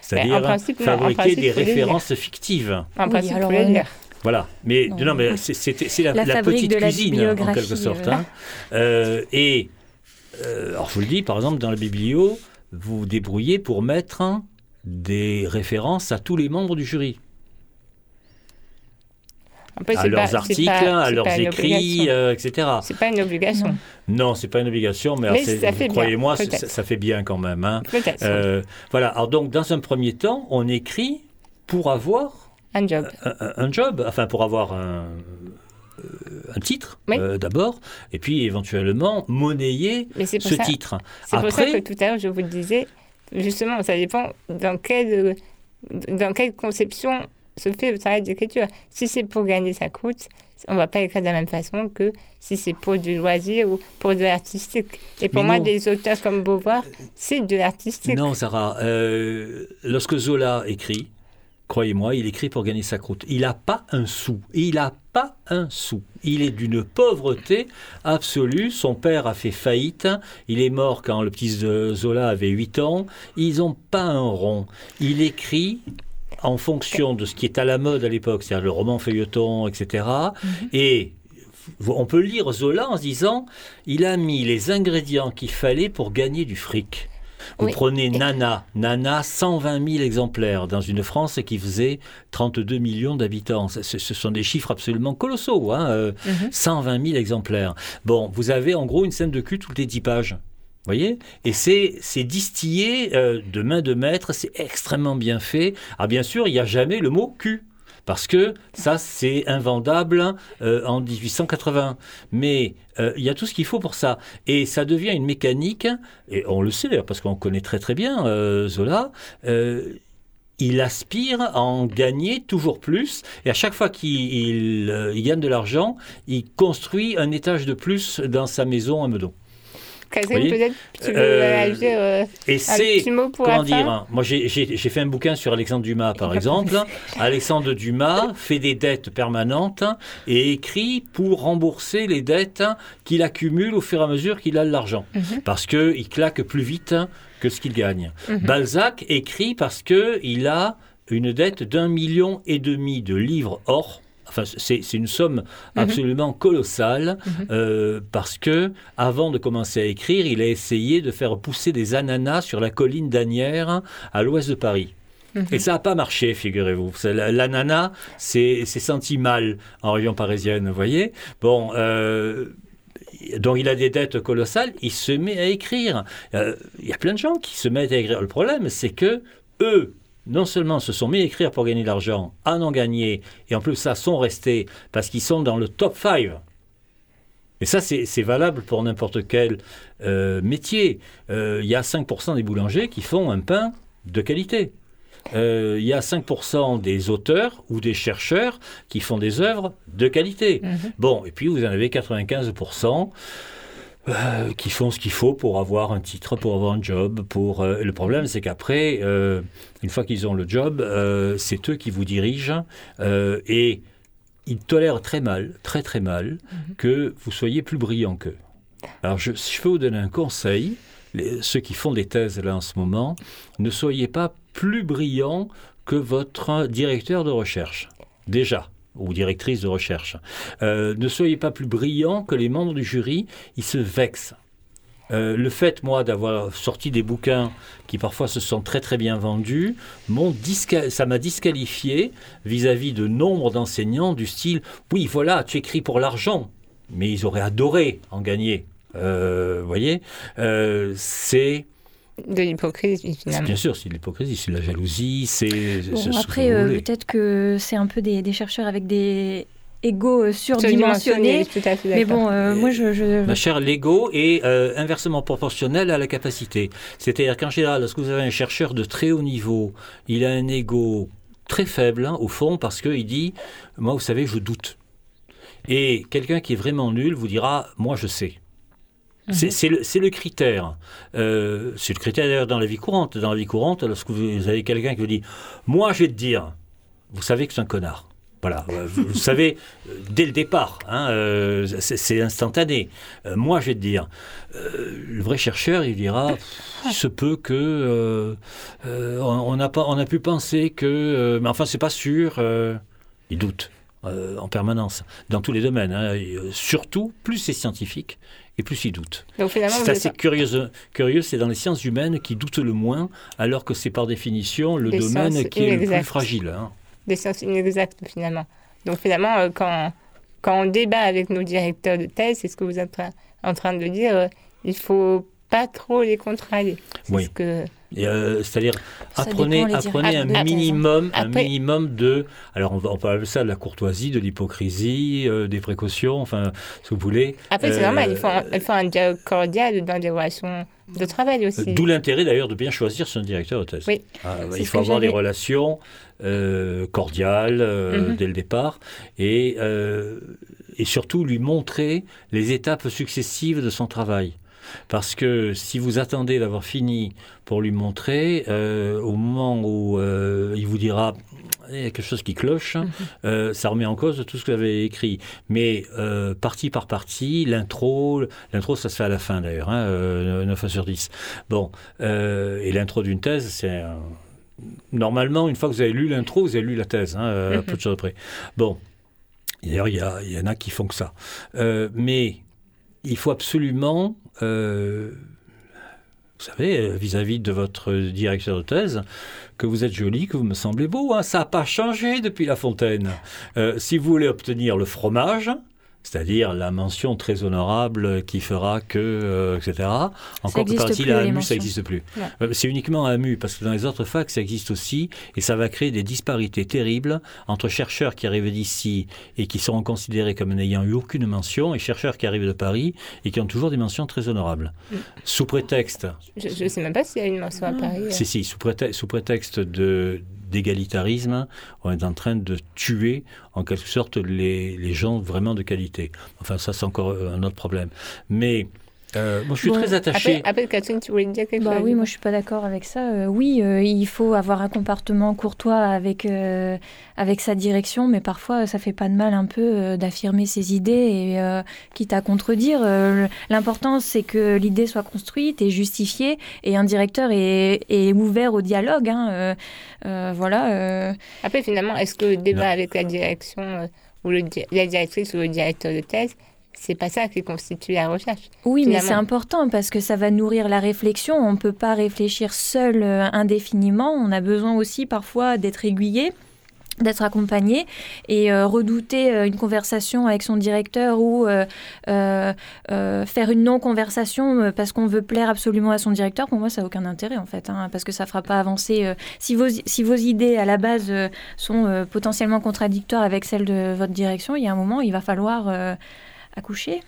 C'est-à-dire fabriquer principe, des références fictives. En Oui, principe, alors, les euh, lire. Voilà, mais Non, non, mais c'est- la, La la fabrique petite de la cuisine en quelque sorte. hein. Euh, et euh, alors je vous le dis, par exemple dans la biblio, vous vous débrouillez pour mettre hein, des références à tous les membres du jury, Après, à leurs pas- articles, pas- à leurs écrits, euh, etc. C'est pas une obligation. Non. C'est pas une obligation, mais, Mais croyez-moi, ça, ça fait bien quand même. hein. Peut-être. Euh, voilà. Alors donc, dans un premier temps, on écrit pour avoir Un job. un, job, enfin pour avoir un, euh, un titre Oui. euh, d'abord, et puis éventuellement monnayer ce ça. titre. C'est pour ça que tout à l'heure, je vous le disais, justement, ça dépend dans quelle, dans quelle conception se fait le travail d'écriture. Si c'est pour gagner sa croûte, on ne va pas écrire de la même façon que si c'est pour du loisir ou pour de l'artistique. Et pour Mais moi, non. des auteurs comme Beauvoir, c'est de l'artistique. Non, Sarah, euh, lorsque Zola écrit, croyez-moi, il écrit pour gagner sa croûte. Il n'a pas un sou. Il n'a pas un sou. Il est d'une pauvreté absolue. Son père a fait faillite. Il est mort quand le petit Zola avait 8 ans. Ils n'ont pas un rond. Il écrit en fonction de ce qui est à la mode à l'époque, c'est-à-dire le roman feuilleton, etc. Et on peut lire Zola en se disant, il a mis les ingrédients qu'il fallait pour gagner du fric. Vous Oui. prenez Nana, Nana, 120 000 exemplaires dans une France qui faisait 32 millions d'habitants. Ce, ce sont des chiffres absolument colossaux, hein, euh, Mhm. 120 000 exemplaires. Bon, vous avez en gros une scène de cul toutes les 10 pages. Voyez? Et c'est distillé euh, de main de maître, c'est extrêmement bien fait. Ah bien sûr, il n'y a jamais le mot cul. Parce que ça, c'est invendable euh, en 1880. Mais euh, il y a tout ce qu'il faut pour ça. Et ça devient une mécanique, et on le sait d'ailleurs, parce qu'on connaît très très bien Zola, il aspire à en gagner toujours plus. Et à chaque fois qu'il il, il gagne de l'argent, il construit un étage de plus dans sa maison à Meudon. Voyez peut-être tu veux Euh, euh, Et un c'est petit mot pour Comment la dire fin Moi, j'ai fait un bouquin sur Alexandre Dumas, par exemple. Alexandre Dumas fait des dettes permanentes et écrit pour rembourser les dettes qu'il accumule au fur et à mesure qu'il a de l'argent. Mhm. Parce qu'il claque plus vite que ce qu'il gagne. Mhm. Balzac écrit parce qu'il a une dette d'un million et demi de livres or. Enfin, c'est une somme absolument colossale Mhm. euh, parce que avant de commencer à écrire, il a essayé de faire pousser des ananas sur la colline d'Anières à l'ouest de Paris. Mhm. Et ça n'a pas marché, figurez-vous. L'ananas, c'est c'est senti mal en région parisienne, vous voyez. Bon, euh, donc il a des dettes colossales, il se met à écrire. Euh, Il y a plein de gens qui se mettent à écrire. Le problème, c'est que eux, non seulement se sont mis à écrire pour gagner de l'argent, en ont gagné, et en plus ça sont restés parce qu'ils sont dans le top 5. Et ça, c'est valable pour n'importe quel euh, métier. Euh, Il y a 5% des boulangers qui font un pain de qualité. Euh, Il y a 5% des auteurs ou des chercheurs qui font des œuvres de qualité. Mhm. Bon, et puis vous en avez 95% euh, qui font ce qu'il faut pour avoir un titre, pour avoir un job. Pour euh, le problème, c'est qu'après, euh, une fois qu'ils ont le job, euh, c'est eux qui vous dirigent et ils tolèrent très mal, très très mal, que vous soyez plus brillant qu'eux. Alors, je, je peux vous donner un conseil, les- ceux qui font des thèses là en ce moment, ne soyez pas plus brillant que votre directeur de recherche. Déjà ou directrice de recherche. Euh, ne soyez pas plus brillant que les membres du jury, ils se vexent. Euh, le fait, moi, d'avoir sorti des bouquins qui parfois se sont très très bien vendus, ça m'a disqualifié vis-à-vis de nombre d'enseignants du style oui, voilà, tu écris pour l'argent, mais ils auraient adoré en gagner. Euh, Vous voyez, c'est De l'hypocrisie, finalement. bien sûr, c'est de l'hypocrisie, c'est de la jalousie, c'est. Bon, ce après, euh, peut-être que c'est un peu des, des chercheurs avec des égaux euh, Surdimensionné, surdimensionnés. tout à fait Mais bon, euh, moi, je, je- Ma chère, l'ego est euh, inversement proportionnel à la capacité. C'est-à-dire qu'en général, lorsque vous avez un chercheur de très haut niveau, il a un ego très faible, hein, au fond, parce qu'il dit Moi, vous savez, je doute. Et quelqu'un qui est vraiment nul vous dira Moi, je sais. C'est c'est le, critère. Euh, c'est le critère d'ailleurs dans la vie courante. Dans la vie courante, lorsque vous avez quelqu'un qui vous dit Moi, je vais te dire, vous savez que c'est un connard. Voilà, vous, vous savez, euh, dès le départ, hein, euh, c'est instantané. Euh, moi, je vais te dire, le vrai chercheur, il dira, il se peut que on n'a pas, on a pu penser que, mais enfin, c'est pas sûr. il doute en permanence dans tous les domaines. hein, surtout, plus c'est scientifique et plus il doute. Donc finalement, C'est assez curieux, curieux c'est dans les sciences humaines qui doutent le moins, alors que c'est par définition le Des domaine qui est le plus fragile. hein. des sciences inexactes finalement. Donc finalement, euh, quand, quand on débat avec nos directeurs de thèse, c'est ce que vous êtes en- train de dire, euh, il faut pas trop les contrarier. Oui. ce que... Euh, C'est-à-dire, apprenez, apprenez un minimum, un minimum de. Alors, on, va, on peut appeler ça de la courtoisie, de l'hypocrisie, euh, des précautions, enfin, ce que vous voulez. Après, c'est Euh, normal, il faut, un, il faut un dialogue cordial dans des relations de travail aussi. D'où l'intérêt d'ailleurs de bien choisir son directeur de thèse. Oui. Ah, il faut avoir des relations euh, cordiales euh, Mhm. dès le départ et, euh, et surtout lui montrer les étapes successives de son travail. Parce que si vous attendez d'avoir fini pour lui montrer, euh, au moment où euh, il vous dira il y a quelque chose qui cloche, euh, ça remet en cause tout ce que vous avez écrit. Mais partie par partie, l'intro, l'intro ça se fait à la fin d'ailleurs, hein, euh, 9 fois sur 10. Bon, et l'intro d'une thèse, c'est normalement une fois que vous avez lu l'intro, vous avez lu la thèse, hein, Mhm. peu de choses près. Bon, d'ailleurs il y, en a qui font que ça, Euh, mais il faut absolument euh, vous savez, euh, vis-à-vis de votre directeur de thèse, que vous êtes joli, que vous me semblez beau. hein. Ça n'a pas changé depuis La Fontaine. Euh, si vous voulez obtenir le fromage, c'est-à-dire la mention très honorable qui fera que, euh, etc. Encore que existe partie plus, la AMU, ça n'existe plus. Ouais. Euh, C'est uniquement AMU, parce que dans les autres facs, ça existe aussi, et ça va créer des disparités terribles entre chercheurs qui arrivent d'ici et qui seront considérés comme n'ayant eu aucune mention, et chercheurs qui arrivent de Paris et qui ont toujours des mentions très honorables. Sous prétexte Je ne sais même pas s'il y a une mention à Paris. euh. si, si, sous, prétexte, sous prétexte de, d'égalitarisme, on est en train de tuer en quelque sorte les, les gens vraiment de qualité. Enfin, ça, c'est encore un autre problème. Mais euh, moi, je suis Bon, très attaché. Après, après, Catherine, tu voulais dire quelque Bah chose oui, moi je suis pas d'accord avec ça. Euh, oui, euh, il faut avoir un comportement courtois avec euh, avec sa direction, mais parfois ça fait pas de mal un peu euh, d'affirmer ses idées et euh, quitte à contredire. euh, L'important c'est que l'idée soit construite et justifiée et un directeur est, est ouvert au dialogue. hein, euh, euh, voilà. euh, Après, finalement, est-ce que le débat Non. avec la direction euh, ou le, di- la directrice ou le directeur de thèse, c'est pas ça qui constitue la recherche Oui, mais c'est important parce que ça va nourrir la réflexion. On ne peut pas réfléchir seul euh, indéfiniment. On a besoin aussi parfois d'être aiguillé d'être accompagné et euh, redouter euh, une conversation avec son directeur ou euh, faire une non-conversation parce qu'on veut plaire absolument à son directeur, pour moi, ça n'a aucun intérêt en fait, hein, parce que ça ne fera pas avancer. si, vos, si vos idées à la base sont potentiellement contradictoires avec celles de votre direction, il y a un moment, il va falloir accoucher.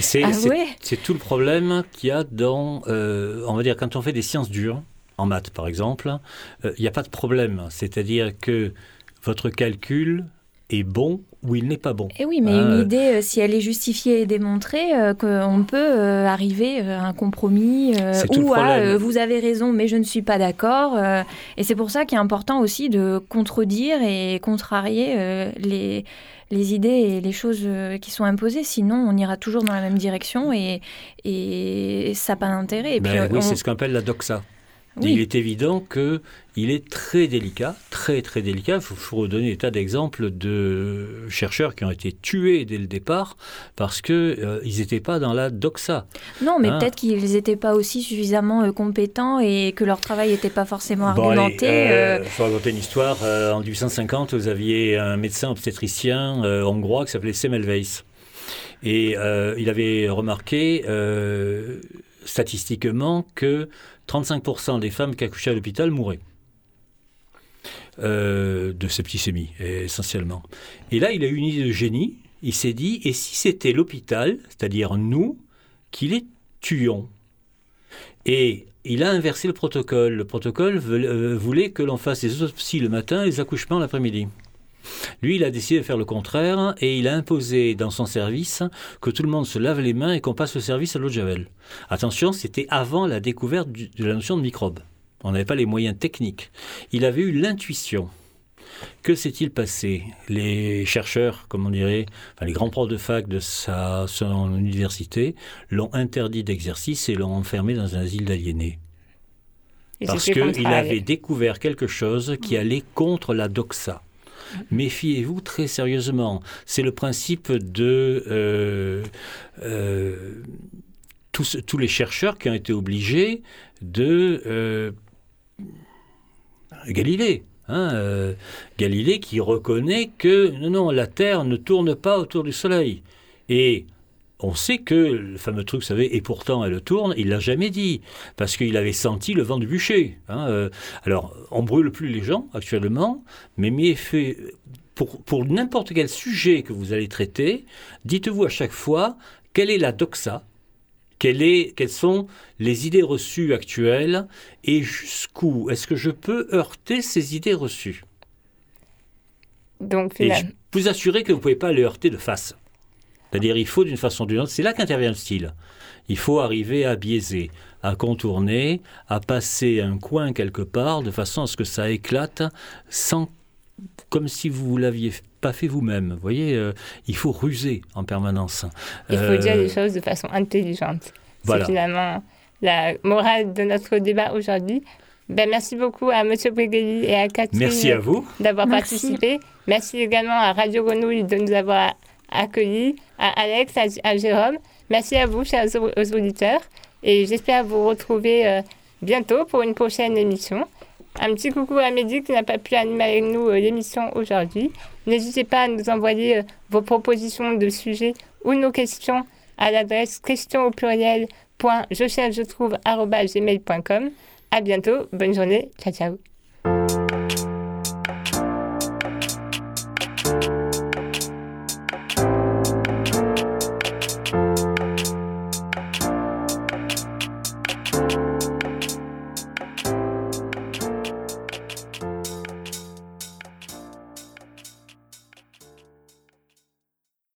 C'est, Ah ouais c'est tout le problème qu'il y a dans, euh, on va dire, quand on fait des sciences dures, en maths par exemple, euh, il n'y a pas de problème. C'est-à-dire que votre calcul est bon ou il n'est pas bon. Et oui, mais Hein, une euh, idée, euh, si elle est justifiée et démontrée, euh, qu'on peut euh, arriver à un compromis ou à vous avez raison, mais je ne suis pas d'accord. et c'est pour ça qu'il est important aussi de contredire et contrarier les, les idées et les choses qui sont imposées. Sinon, on ira toujours dans la même direction et, et ça n'a pas d'intérêt. Ben oui, on- c'est ce qu'on appelle la doxa. Oui. Il est évident que il est très délicat, très très délicat. Il faut, faut redonner des tas d'exemples de chercheurs qui ont été tués dès le départ parce que euh, ils n'étaient pas dans la doxa. Non, mais Ah. peut-être qu'ils n'étaient pas aussi suffisamment euh, compétents et que leur travail n'était pas forcément Bon, argumenté. allez, euh, euh, faut raconter une histoire. En 1850, vous aviez un médecin obstétricien hongrois qui s'appelait Semmelweis. Et il avait remarqué statistiquement que 35% des femmes qui accouchaient à l'hôpital mouraient. Euh, de septicémie, essentiellement. Et là, il a eu une idée de génie. Il s'est dit, et si c'était l'hôpital, c'est-à-dire nous, qui les tuions? Et il a inversé le protocole. Le protocole euh, voulait que l'on fasse les autopsies le matin et les accouchements l'après-midi. Lui, il a décidé de faire le contraire et il a imposé dans son service que tout le monde se lave les mains et qu'on passe le service à l'eau de Javel. Attention, c'était avant la découverte du- de la notion de microbe. On n'avait pas les moyens techniques. Il avait eu l'intuition. Que s'est-il passé? Les chercheurs, comme on dirait, enfin, les grands profs de fac de sa, son université l'ont interdit d'exercice et l'ont enfermé dans un asile d'aliénés. Parce qu'il avait découvert quelque chose qui allait contre la doxa. Méfiez-vous très sérieusement. C'est le principe de euh, euh, tous, les chercheurs qui ont été obligés de euh, Galilée. hein, Galilée qui reconnaît que non, la Terre ne tourne pas autour du Soleil. Et on sait que le fameux truc, vous savez, et pourtant elle tourne, il l'a jamais dit, parce qu'il avait senti le vent du bûcher. hein, euh. alors, on brûle plus les gens actuellement, mais mieux fait, pour, pour n'importe quel sujet que vous allez traiter, dites-vous à chaque fois quelle est la doxa, quelle est, quelles sont les idées reçues actuelles et jusqu'où est-ce que je peux heurter ces idées reçues? Donc, Et je vous assurer que vous ne pouvez pas les heurter de face. C'est-à-dire, il faut d'une façon ou d'une autre, c'est là qu'intervient le style. Il faut arriver à biaiser, à contourner, à passer un coin quelque part, de façon à ce que ça éclate, sans, comme si vous l'aviez pas fait vous-même. Vous voyez, euh, il faut ruser en permanence. il faut Euh, dire les choses de façon intelligente. voilà. C'est finalement la morale de notre débat aujourd'hui. Ben, merci beaucoup à M. Brigelli et à Catherine Merci à vous. d'avoir participé. Merci également à Radio Grenouille de nous avoir accueillis, à Alex, à, Jérôme. Merci à vous, chers auditeurs. Et j'espère vous retrouver euh, bientôt pour une prochaine émission. Un petit coucou à Mehdi qui n'a pas pu animer avec nous euh, l'émission aujourd'hui. N'hésitez pas à nous envoyer euh, vos propositions de sujets ou nos questions à l'adresse question au pluriel je cherche je trouve. À bientôt, bonne journée, ciao ciao.